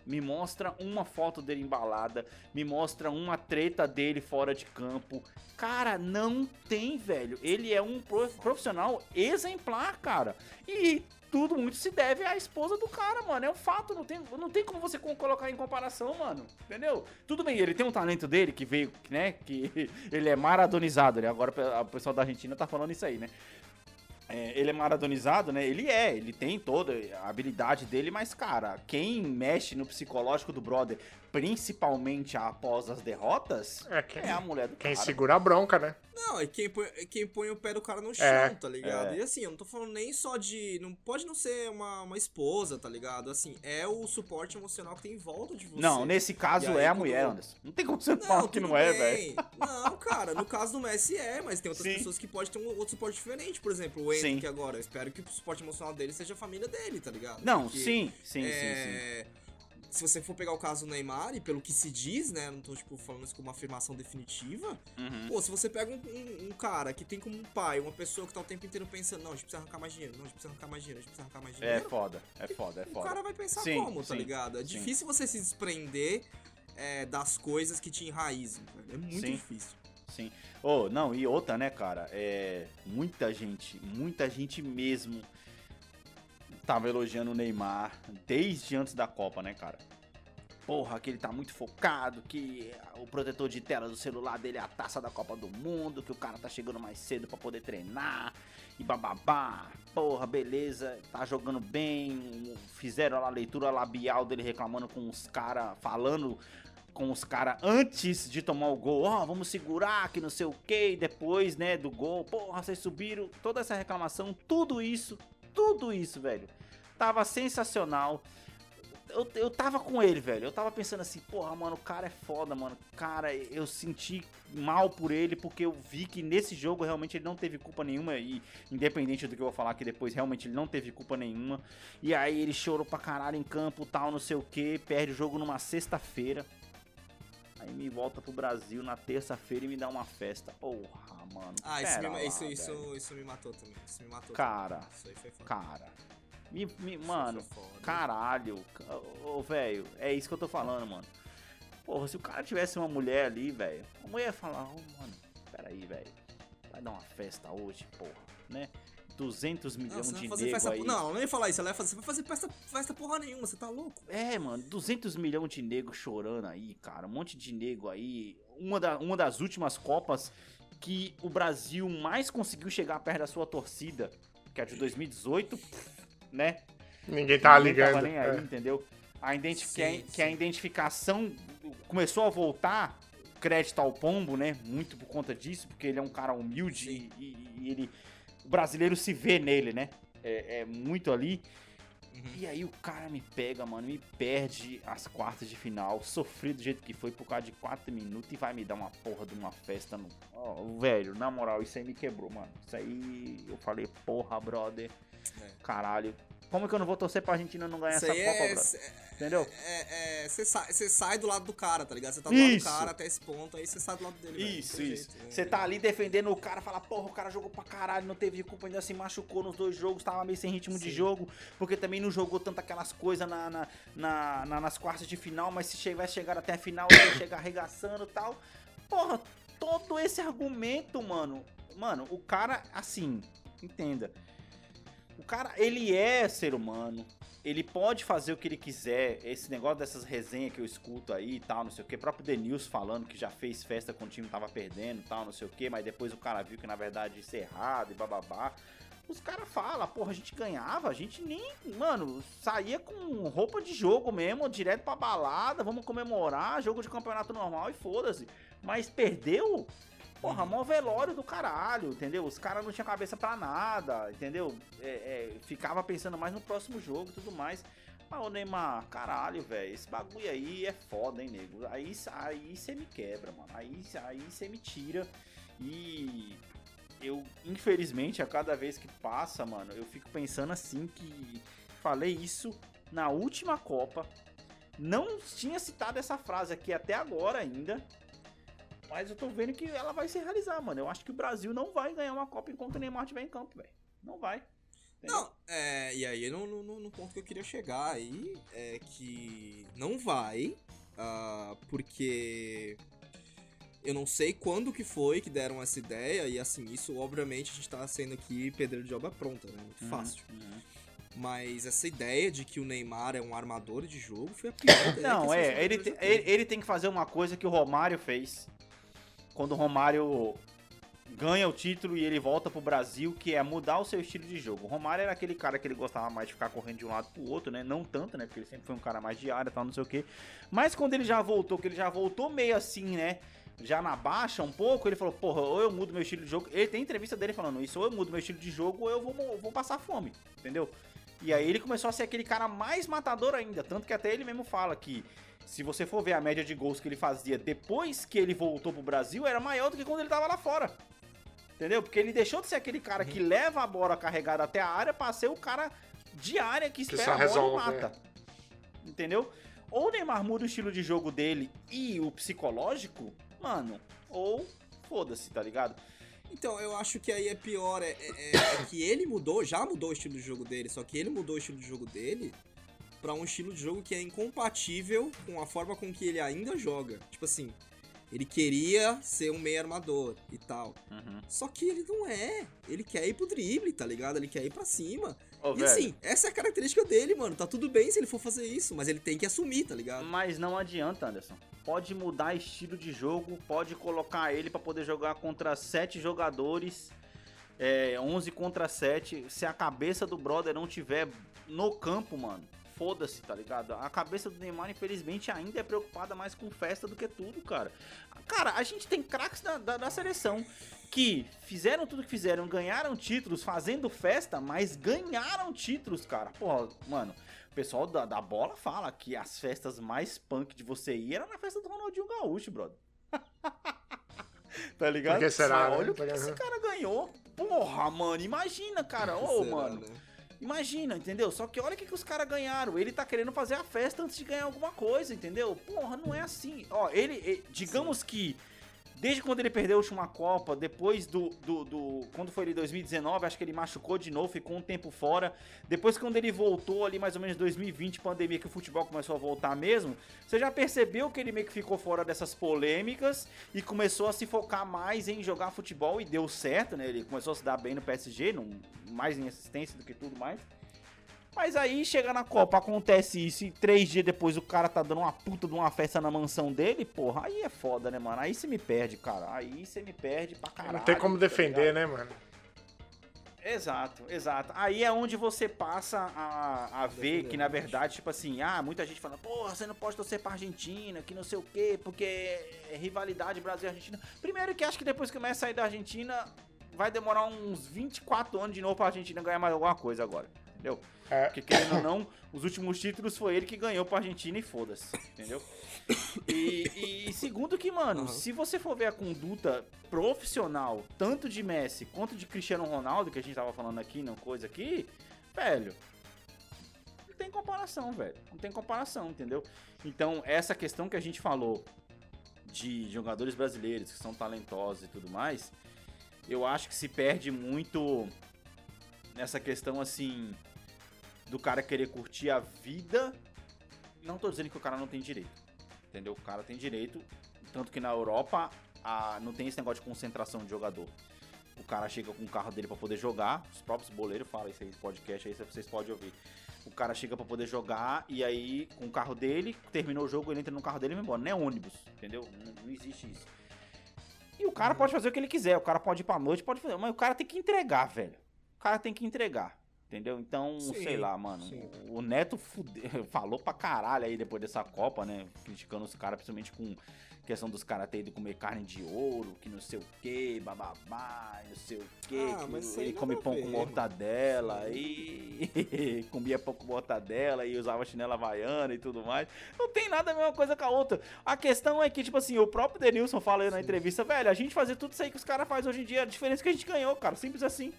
Me mostra uma foto dele embalada, me mostra uma treta dele fora de campo. Cara, não tem, velho. Ele é um pro- profissional exemplar, cara. E tudo muito se deve à esposa do cara, mano. É um fato, não tem, não tem como você co- colocar em comparação, mano. Entendeu? Tudo bem, ele tem um talento dele que veio, né? Que ele é maradonizado, né? Agora o pessoal da Argentina tá falando isso aí, né? É, ele é maradonizado, né? Ele é, ele tem toda a habilidade dele, mas, cara, quem mexe no psicológico do brother principalmente após as derrotas, É, quem, é a mulher do quem cara. segura a bronca, né? Não, é quem põe, é quem põe o pé do cara no chão, É, tá ligado? é. E assim, eu não tô falando nem só de. Não pode não ser uma, uma esposa, tá ligado? Assim, é o suporte emocional que tem em volta de você. Não, nesse caso aí, é a quando- mulher, Anderson. Não tem como você Não, falar que não é, velho. Não, cara, no caso do Messi é, mas tem outras Sim. pessoas que podem ter um outro suporte diferente. Por exemplo, o. Henrique agora. Eu espero que o suporte emocional dele seja a família dele, tá ligado? Não, Porque, sim, sim, sim, sim. É, Se você for pegar o caso do Neymar, e pelo que se diz, né? Não tô, tipo, falando isso como uma afirmação definitiva. Uhum. Pô, se você pega um, um- um cara que tem como um pai, uma pessoa que tá o tempo inteiro pensando, não, a gente precisa arrancar mais dinheiro, não, a gente precisa arrancar mais dinheiro, a gente precisa arrancar mais É dinheiro. foda, é foda, é o foda. cara vai pensar Sim, como, tá sim, ligado? É sim. difícil você se desprender é, das coisas que te enraizam. É muito difícil. Sim. Oh, não, e outra, né, cara? É. Muita gente, muita gente mesmo tava elogiando o Neymar desde antes da Copa, né, cara? Porra, que ele tá muito focado, que o protetor de tela do celular dele é a taça da Copa do Mundo, que o cara tá chegando mais cedo pra poder treinar e bababá. Porra, beleza, tá jogando bem. Fizeram lá a leitura labial dele reclamando com os caras, falando com os caras antes de tomar o gol. Ó, vamos segurar, que não sei o que. Depois, né, do gol. Porra, vocês subiram. Toda essa reclamação, tudo isso, tudo isso, velho. Tava sensacional. Eu, eu tava com ele, velho. Eu tava pensando assim, porra, mano, o cara é foda, mano. Cara, eu senti mal por ele, porque eu vi que nesse jogo realmente ele não teve culpa nenhuma. E independente do que eu vou falar aqui depois, realmente ele não teve culpa nenhuma. E aí ele chorou pra caralho em campo, tal, não sei o que. Perde o jogo numa sexta-feira. Aí me volta pro Brasil na terça-feira e me dá uma festa. Porra, mano. Ah, isso me, lá, isso, isso, isso me matou também. Isso me matou Cara, também. Isso aí foi foda. Cara. Me, me- Isso mano, caralho. Ô, ô, velho, é isso que eu tô falando, mano. Porra, se o cara tivesse uma mulher ali, velho, a mulher ia falar, ô, mano, peraí, velho. Vai dar uma festa hoje, porra, né? 200 Não, milhões vai de festa. aí. Não, ela não ia falar isso. Ela ia fazer, você vai fazer festa, festa porra nenhuma, você tá louco? É, mano, 200 milhões de nego chorando aí, cara. Um monte de nego aí. Uma, da, uma das últimas Copas que o Brasil mais conseguiu chegar perto da sua torcida, que é a de 2018, né? Ninguém tá Ninguém tava ligando. nem aí, é. entendeu? A identi Sim, que, a, sim. que a identificação começou a voltar, crédito ao Pombo, né? Muito por conta disso, porque ele é um cara humilde e, e- e ele. O brasileiro se vê nele, né? É, é muito ali. Uhum. E aí o cara me pega, mano, me perde as quartas de final, sofri do jeito que foi por causa de 4 minutos e vai me dar uma porra de uma festa no. Ó, velho, na moral, isso aí me quebrou, mano. Isso aí eu falei, porra, brother. É. Caralho. Como que eu não vou torcer pra Argentina não ganhar Isso essa aí Copa, é. Entendeu? É, é, você sai, você sai do lado do cara, tá ligado? Você tá do lado Isso. do cara até esse ponto, aí você sai do lado dele. Isso, isso. jeito, né? Você tá ali defendendo o cara, fala, porra, o cara jogou pra caralho, não teve culpa, ainda se machucou nos dois jogos, tava meio sem ritmo de Sim. jogo, porque também não jogou tanto aquelas coisas na, na, na- na- nas quartas de final, mas se tivesse chegar até a final, ele ia chegar arregaçando e tal. Porra, todo esse argumento, mano. Mano, o cara, assim, entenda. O cara, ele é ser humano. Ele pode fazer o que ele quiser. Esse negócio dessas resenhas que eu escuto aí e tal, não sei o que. O próprio Denilson falando que já fez festa quando o time tava perdendo e tal, não sei o que. Mas depois o cara viu que na verdade isso é errado e bababá. Os caras falam, porra, a gente ganhava, a gente nem, mano, saía com roupa de jogo mesmo, direto pra balada, vamos comemorar, jogo de campeonato normal e foda-se. Mas perdeu, Porra, mó velório do caralho, entendeu? Os caras não tinham cabeça pra nada, entendeu? É, é, ficava pensando mais no próximo jogo e tudo mais. Mas, ô Neymar, caralho, velho, esse bagulho aí é foda, hein, nego? Aí você me quebra, mano. Aí aí você me tira. E eu, infelizmente, a cada vez que passa, mano, eu fico pensando assim que falei isso na última Copa. Não tinha citado essa frase aqui até agora ainda. Mas eu tô vendo que ela vai se realizar, mano. Eu acho que o Brasil não vai ganhar uma Copa enquanto o Neymar estiver em campo, velho. Não vai. Entendeu? Não, é, e aí no, no, no ponto que eu queria chegar aí é que não vai, ah, porque eu não sei quando que foi que deram essa ideia, e assim, isso obviamente a gente tá sendo aqui pedreiro de obra pronta, né? Muito Uhum, fácil. uhum. Mas essa ideia de que o Neymar é um armador de jogo foi a pior ideia Não, é. Ele, te- ele, ele tem que fazer uma coisa que o Romário fez. Quando o Romário ganha o título e ele volta pro Brasil, que é mudar o seu estilo de jogo. O Romário era aquele cara que ele gostava mais de ficar correndo de um lado pro outro, né? Não tanto, né? Porque ele sempre foi um cara mais de área tal, não sei o quê. Mas quando ele já voltou, que ele já voltou meio assim, né? Já na baixa um pouco, ele falou, porra, ou eu mudo meu estilo de jogo. Ele tem entrevista dele falando isso, ou eu mudo meu estilo de jogo, ou eu vou, vou passar fome, entendeu? E aí ele começou a ser aquele cara mais matador ainda. Tanto que até ele mesmo fala que se você for ver a média de gols que ele fazia depois que ele voltou pro Brasil, era maior do que quando ele tava lá fora. Entendeu? Porque ele deixou de ser aquele cara que leva a bola carregada até a área pra ser o cara de área que espera só a bola resolve, e mata. Entendeu? Ou o Neymar muda o estilo de jogo dele e o psicológico, mano, ou foda-se, tá ligado? Então, eu acho que aí é pior, é, é- é que ele mudou, já mudou o estilo de jogo dele, só que ele mudou o estilo de jogo dele pra um estilo de jogo que é incompatível com a forma com que ele ainda joga. Tipo assim, ele queria ser um meio armador e tal. Uhum. Só que ele não é. Ele quer ir pro drible, tá ligado? Ele quer ir pra cima. E velho, assim, essa é a característica dele, mano. Tá tudo bem se ele for fazer isso, mas ele tem que assumir, tá ligado? Mas não adianta, Anderson. Pode mudar estilo de jogo, pode colocar ele pra poder jogar contra sete jogadores, é, 11 contra 7. Se a cabeça do brother não tiver no campo, mano, foda-se, tá ligado? A cabeça do Neymar, infelizmente, ainda é preocupada mais com festa do que tudo, cara. Cara, a gente tem craques da, da, da seleção que fizeram tudo que fizeram, ganharam títulos fazendo festa, mas ganharam títulos, cara. Porra, mano, o pessoal da, da bola fala que as festas mais punk de você ir era na festa do Ronaldinho Gaúcho, brother. tá ligado? Que será, né? Olha o que Porque- esse cara ganhou. Porra, mano, imagina, cara. Ô, Será, mano. né? Imagina, entendeu? Só que olha o que, que os caras ganharam. Ele tá querendo fazer a festa antes de ganhar alguma coisa, entendeu? Porra, não é assim. Ó, ele, eh, digamos que desde quando ele perdeu a última Copa, depois do, do, do- Quando foi ele 2019, acho que ele machucou de novo, ficou um tempo fora. Depois, quando ele voltou ali, mais ou menos 2020, pandemia, que o futebol começou a voltar mesmo, você já percebeu que ele meio que ficou fora dessas polêmicas e começou a se focar mais em jogar futebol e deu certo, né? Ele começou a se dar bem no PSG, não- mais em assistência do que tudo mais. Mas aí chega na Copa, acontece isso e três dias depois o cara tá dando uma puta de uma festa na mansão dele, porra, aí é foda, né, mano? Aí você me perde, cara. Aí você me perde pra caralho. Não tem como tá defender, ligado? né, mano? Exato, exato. Aí é onde você passa a, a ver que, na realmente. verdade, tipo assim, ah, muita gente fala, porra, você não pode torcer pra Argentina, que não sei o quê, porque é rivalidade Brasil e Argentina. Primeiro que acho que depois que começa a sair da Argentina, vai demorar uns 24 anos de novo pra Argentina ganhar mais alguma coisa agora, entendeu? É. Porque querendo ou não, os últimos títulos foi ele que ganhou pra Argentina e foda-se, entendeu? E, e segundo que, mano, Aham. se você for ver a conduta profissional, tanto de Messi quanto de Cristiano Ronaldo, que a gente tava falando aqui, não coisa aqui, velho, não tem comparação, velho. Não tem comparação, entendeu? Então, essa questão que a gente falou de jogadores brasileiros que são talentosos e tudo mais, eu acho que se perde muito nessa questão assim do cara querer curtir a vida. Não tô dizendo que o cara não tem direito. Entendeu? O cara tem direito, tanto que na Europa a- não tem esse negócio de concentração de jogador. O cara chega com o carro dele pra poder jogar, os próprios boleiros falam isso aí no podcast aí, vocês podem ouvir. O cara chega pra poder jogar e aí com o carro dele, terminou o jogo, ele entra no carro dele e vai embora. Não é ônibus, entendeu? Não, não existe isso. E o cara pode fazer o que ele quiser, o cara pode ir pra noite, pode fazer, mas o cara tem que entregar, velho. O cara tem que entregar. Entendeu? Então, Sim, sei lá, mano. sim. O Neto fude- falou pra caralho aí depois dessa Copa, né? Criticando os caras, principalmente com questão dos caras terem ido comer carne de ouro, que não sei o que, bababá, não sei o que, Ah, aí ele come a pão ver, com mano. mortadela e comia pão com mortadela e usava chinela havaiana e tudo mais. Não tem nada a mesma coisa com a outra. A questão é que, tipo assim, o próprio Denilson fala aí na entrevista, velho, a gente fazer tudo isso aí que os caras fazem hoje em dia, a diferença é que a gente ganhou, cara, simples assim.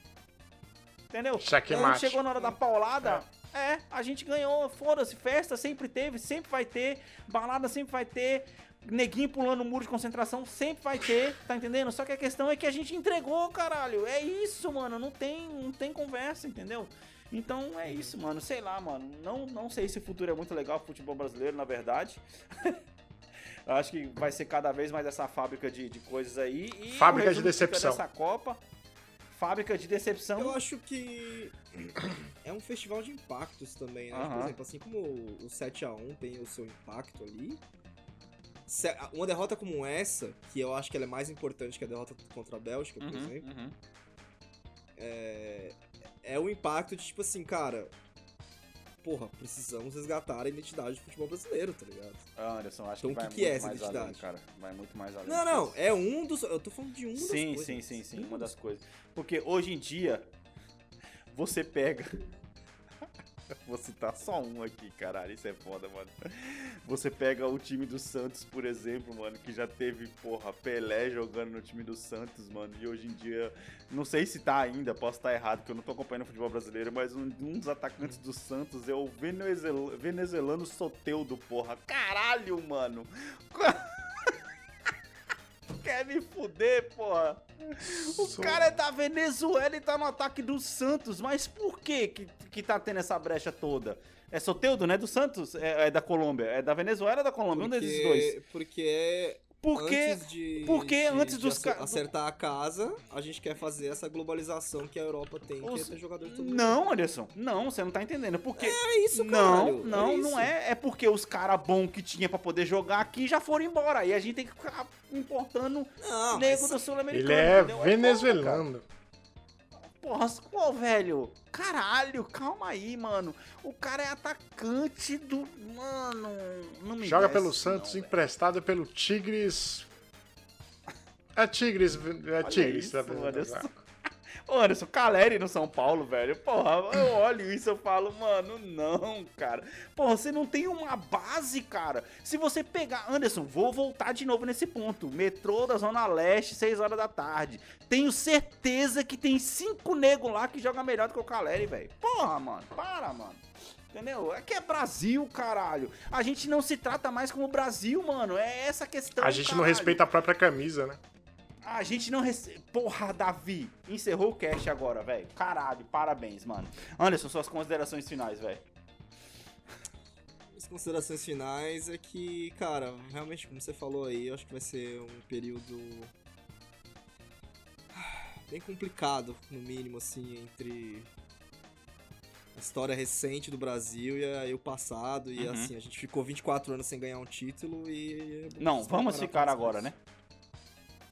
Entendeu? Cheque Quando mate. chegou na hora da paulada, é, a gente ganhou, foda-se, festa sempre teve, sempre vai ter, balada sempre vai ter, neguinho pulando o muro de concentração sempre vai ter, tá entendendo? Só que a questão é que a gente entregou, caralho. É isso, mano, não tem, não tem conversa, entendeu? Então é isso, mano. Sei lá, mano. Não, não sei se o futuro é muito legal pro futebol brasileiro, na verdade. Eu Acho que vai ser cada vez mais essa fábrica de, de coisas aí. E Fábrica de fica decepção. Dessa Copa, fábrica de decepção. Eu acho que é um festival de impactos também, né? Por Aham. exemplo, assim como o 7x1 tem o seu impacto ali, uma derrota como essa, que eu acho que ela é mais importante que a derrota contra a Bélgica, por Uhum, exemplo, uhum. é o impacto de, tipo assim, cara. Porra, precisamos resgatar a identidade do futebol brasileiro, tá ligado? Ah, Anderson, acho Então, que o vai que que é muito essa mais além, identidade? cara. Vai muito mais além. Não, não, disso. é um dos. Eu tô falando de um das Sim, coisas. sim, sim, sim, uma das coisas. Porque hoje em dia, você pega. Vou citar só um aqui, caralho, isso é foda, mano. Você pega o time do Santos, por exemplo, mano, que já teve, porra, Pelé jogando no time do Santos, mano, e hoje em dia, não sei se tá ainda, posso estar errado, porque eu não tô acompanhando o futebol brasileiro, mas um, um dos atacantes do Santos é o venezuelano, Soteudo, porra. Caralho, mano. Quer me fuder, porra? O Sou- cara é da Venezuela e tá no ataque do Santos, mas por que que, que tá tendo essa brecha toda? É Soteudo, né? Do Santos? É, é da Colômbia? É da Venezuela ou da Colômbia? Um desses dois. Porque Porque antes de, porque de- antes de dos ca- acertar a casa, a gente quer fazer essa globalização que a Europa tem, que Os- é ter jogador de todo mundo. Não, Anderson. Não, você não tá entendendo. Porque. É isso, Não, caralho, não, é não é. É porque os caras bons que tinha pra poder jogar aqui já foram embora. Aí a gente tem que ficar importando Não, nego mas- do Sul-Americano. Ele é cara. venezuelano. Pô, velho. Caralho, calma aí, mano. O cara é atacante do. Mano. Não me Joga pelo Santos, não, emprestado pelo Tigres. É Tigres, é Tigres. isso, mano, Venezuela. Ô, Anderson, Caleri no São Paulo, velho. Porra, eu olho isso e falo, mano, não, cara. Porra, você não tem uma base, cara. Se você pegar. Anderson, vou voltar de novo nesse ponto. Metrô da Zona Leste, 6 horas da tarde. Tenho certeza que tem cinco negros lá que jogam melhor do que o Caleri, velho. Porra, mano, para, mano. Entendeu? É que é Brasil, caralho. A gente não se trata mais como Brasil, mano. É essa a questão. A gente não caralho. respeita a própria camisa, né? A gente não recebe. Porra, Davi. Encerrou o cast agora, velho. Caralho, parabéns, mano. Anderson, suas considerações finais, velho. As considerações finais é que, cara, realmente, como você falou aí, eu acho que vai ser um período bem complicado, no mínimo, assim, entre a história recente do Brasil e, a- e o passado. E, Uhum. assim, a gente ficou 24 anos sem ganhar um título e... Não, vamos ficar agora, isso. né?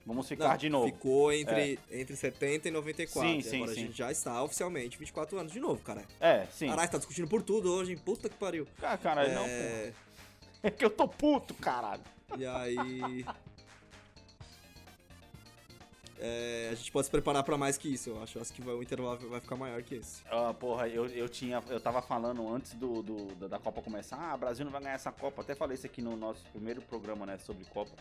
Vamos ficar Não, de novo. Ficou entre, entre 70 e 94. Sim, e sim, agora sim. a gente já está oficialmente 24 anos de novo, cara. É, sim. Caralho, tá discutindo por tudo hoje, hein? Puta que pariu. Ah, caralho, não, É, pô. É que eu tô puto, caralho. E aí. É, a gente pode se preparar pra mais que isso, eu acho. Acho que vai- o intervalo vai ficar maior que esse. Ah, porra, eu, eu tinha. Eu tava falando antes do, do- da- da Copa começar. Ah, Brasil não vai ganhar essa Copa. Até falei isso aqui no nosso primeiro programa, né? Sobre Copa.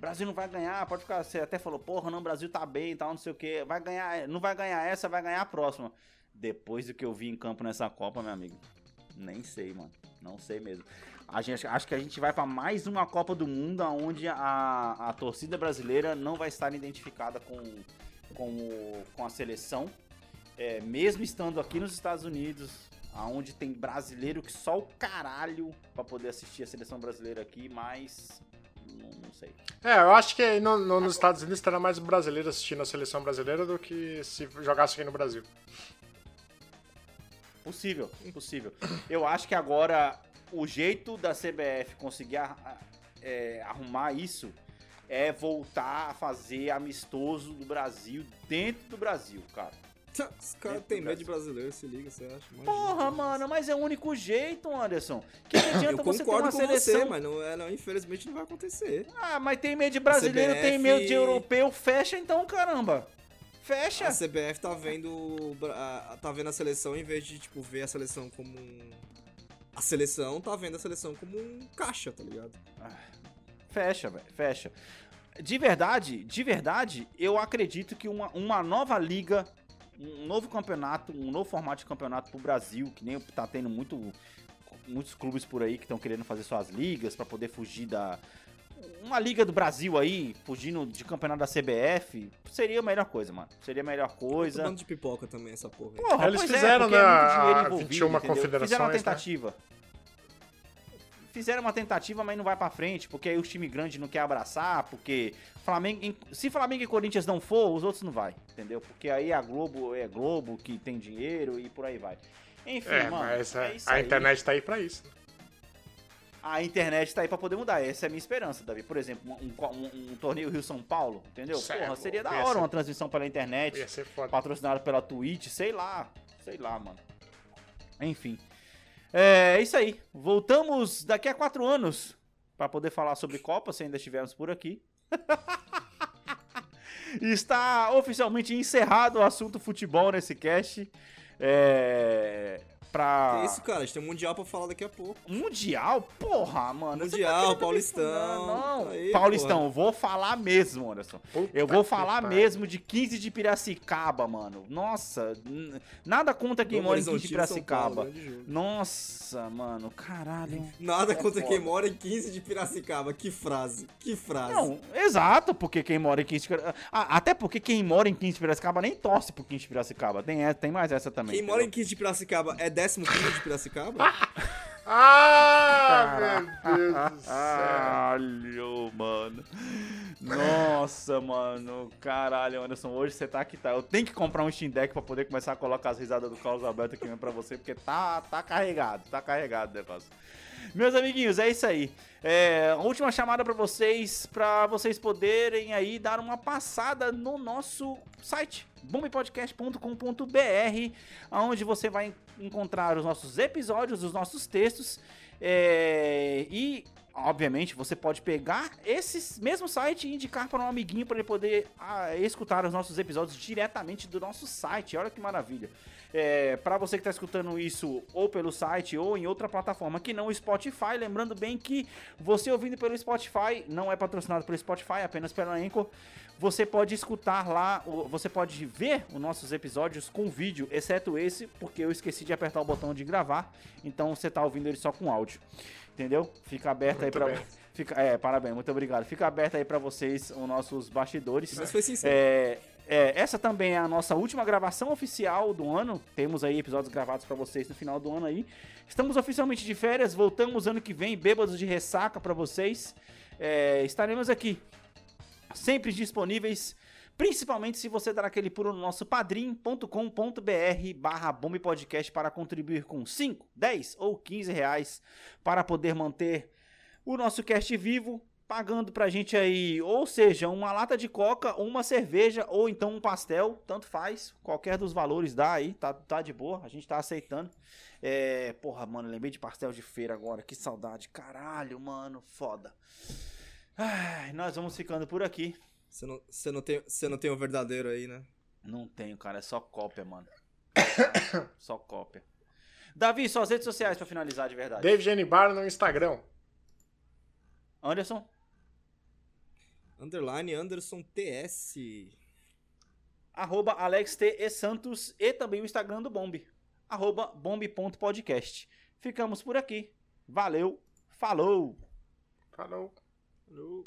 Brasil não vai ganhar, pode ficar. Você até falou, porra, não, Brasil tá bem e tal, não sei o que. Vai ganhar. Não vai ganhar essa, vai ganhar a próxima. Depois do que eu vi em campo nessa Copa, meu amigo. Nem sei, mano. Não sei mesmo. A gente, acho que a gente vai pra mais uma Copa do Mundo onde a, a torcida brasileira não vai estar identificada com, com, o- com a seleção. É, mesmo estando aqui nos Estados Unidos, aonde tem brasileiro que só o caralho pra poder assistir a seleção brasileira aqui, mas não, não sei. É, eu acho que no- no- nos Estados Unidos terá mais brasileiro assistindo a seleção brasileira do que se jogasse aqui no Brasil. Possível, possível. Eu acho que agora o jeito da CBF conseguir é, arrumar isso é voltar a fazer amistoso do Brasil dentro do Brasil, cara. Os caras têm do medo de Brasil. brasileiro, se liga, você acha? Imagina. Porra, mano, mas é o único jeito, Anderson. Que adianta Eu você ter concordo uma com seleção você, mas não, é, não, infelizmente não vai acontecer. Ah, mas tem medo de brasileiro, CBF tem medo de europeu, fecha então, caramba. Fecha. A CBF tá vendo, a- tá vendo a seleção em vez de, tipo, ver a seleção como um... A seleção tá vendo a seleção como um caixa, tá ligado? Fecha, velho, fecha. De verdade, de verdade, eu acredito que uma, uma nova liga, um novo campeonato, um novo formato de campeonato pro Brasil, que nem tá tendo muito, muitos clubes por aí que estão querendo fazer suas ligas pra poder fugir da. Uma liga do Brasil aí, fugindo de campeonato da CBF, seria a melhor coisa, mano. Seria a melhor coisa. dando de pipoca também, essa porra. aí. Porra, Eles pois fizeram, é, né, é muito dinheiro a envolvido, 21 entendeu? confederações, Fizeram uma né? Fizeram uma tentativa, mas não vai pra frente, porque aí os times grandes não querem abraçar, porque Flamengo, se Flamengo e Corinthians não for, os outros não vai, entendeu? Porque aí a Globo é Globo que tem dinheiro e por aí vai. Enfim, É, mano, mas a, é a internet tá aí pra isso. a internet tá aí pra poder mudar. Essa é a minha esperança, Davi. Por exemplo, um, um- um torneio Rio-São Paulo, entendeu? É Porra, seria da hora ser- uma transmissão pela internet, patrocinado pela Twitch, sei lá. Sei lá, mano. Enfim. É isso aí. Voltamos daqui a quatro anos pra poder falar sobre Copa, se ainda estivermos por aqui. Está oficialmente encerrado o assunto futebol nesse cast. É. Pra. Que isso, cara? A gente tem um mundial pra falar daqui a pouco. Mundial? Porra, mano. Mundial, tá me Paulistão. fuder, Não, Aí, Paulistão, porra. eu vou falar mesmo, Anderson. Puta Eu vou falar mesmo de 15 de Piracicaba, mano. Nossa, nada contra quem mora em 15 de Paulo, Piracicaba. jogo. Nossa, mano, caralho. Nada É contra foda. quem mora em 15 de Piracicaba. Que frase, que frase. Não, exato, porque quem mora em 15 de Piracicaba. Ah, até porque quem mora em 15 de Piracicaba nem torce pro 15 de Piracicaba. Tem, essa- tem mais essa também. Quem mora em entendeu? 15 de Piracicaba é 15 de Piracicaba? Ah, meu Deus do céu. Caralho, mano. Nossa, mano. Caralho, Anderson. Hoje você tá aqui, tá? Eu tenho que comprar um Steam Deck pra poder começar a colocar as risadas do Carlos Alberto aqui mesmo pra você, porque tá, tá carregado, tá carregado o negócio. Meus amiguinhos, é isso aí. É, última chamada pra vocês, pra vocês poderem aí dar uma passada no nosso site, bombpodcast.com.br, onde você vai encontrar os nossos episódios, os nossos textos é, e, obviamente, você pode pegar esse mesmo site e indicar para um amiguinho para ele poder ah, escutar os nossos episódios diretamente do nosso site. Olha que maravilha. É, para você que está escutando isso ou pelo site ou em outra plataforma que não o Spotify, lembrando bem que você ouvindo pelo Spotify, não é patrocinado pelo Spotify, apenas pela Anchor, você pode escutar lá, você pode ver os nossos episódios com vídeo, exceto esse, porque eu esqueci de apertar o botão de gravar, então você tá ouvindo ele só com áudio. Entendeu? Fica aberto aí Muito para bem. Fica, é, parabéns, muito obrigado. Fica aberto aí pra vocês os nossos bastidores. Mas foi sincero. É, é, essa também é a nossa última gravação oficial do ano. Temos aí episódios gravados pra vocês no final do ano aí. Estamos oficialmente de férias, voltamos ano que vem, bêbados de ressaca pra vocês. É, estaremos aqui, sempre disponíveis. Principalmente se você dar aquele pulo no nosso padrim.com.br barra Podcast para contribuir com 5, 10 ou 15 reais para poder manter o nosso cast vivo, pagando pra gente aí, ou seja, uma lata de coca, uma cerveja, ou então um pastel, tanto faz, qualquer dos valores dá aí, tá, tá de boa, a gente tá aceitando. É, porra, mano, lembrei de pastel de feira agora, que saudade, caralho, mano, foda. Ai, nós vamos ficando por aqui. Você não, você, não tem, você não tem o verdadeiro aí, né? Não tenho, cara, é só cópia, mano. só cópia. Davi, suas redes sociais pra finalizar de verdade. David. Bar no Instagram. Anderson? Underline Anderson TS. arroba Alex T. E. Santos e também o Instagram do Bombe, arroba bombe.podcast. Ficamos por aqui. Valeu, falou! Falou. Falou.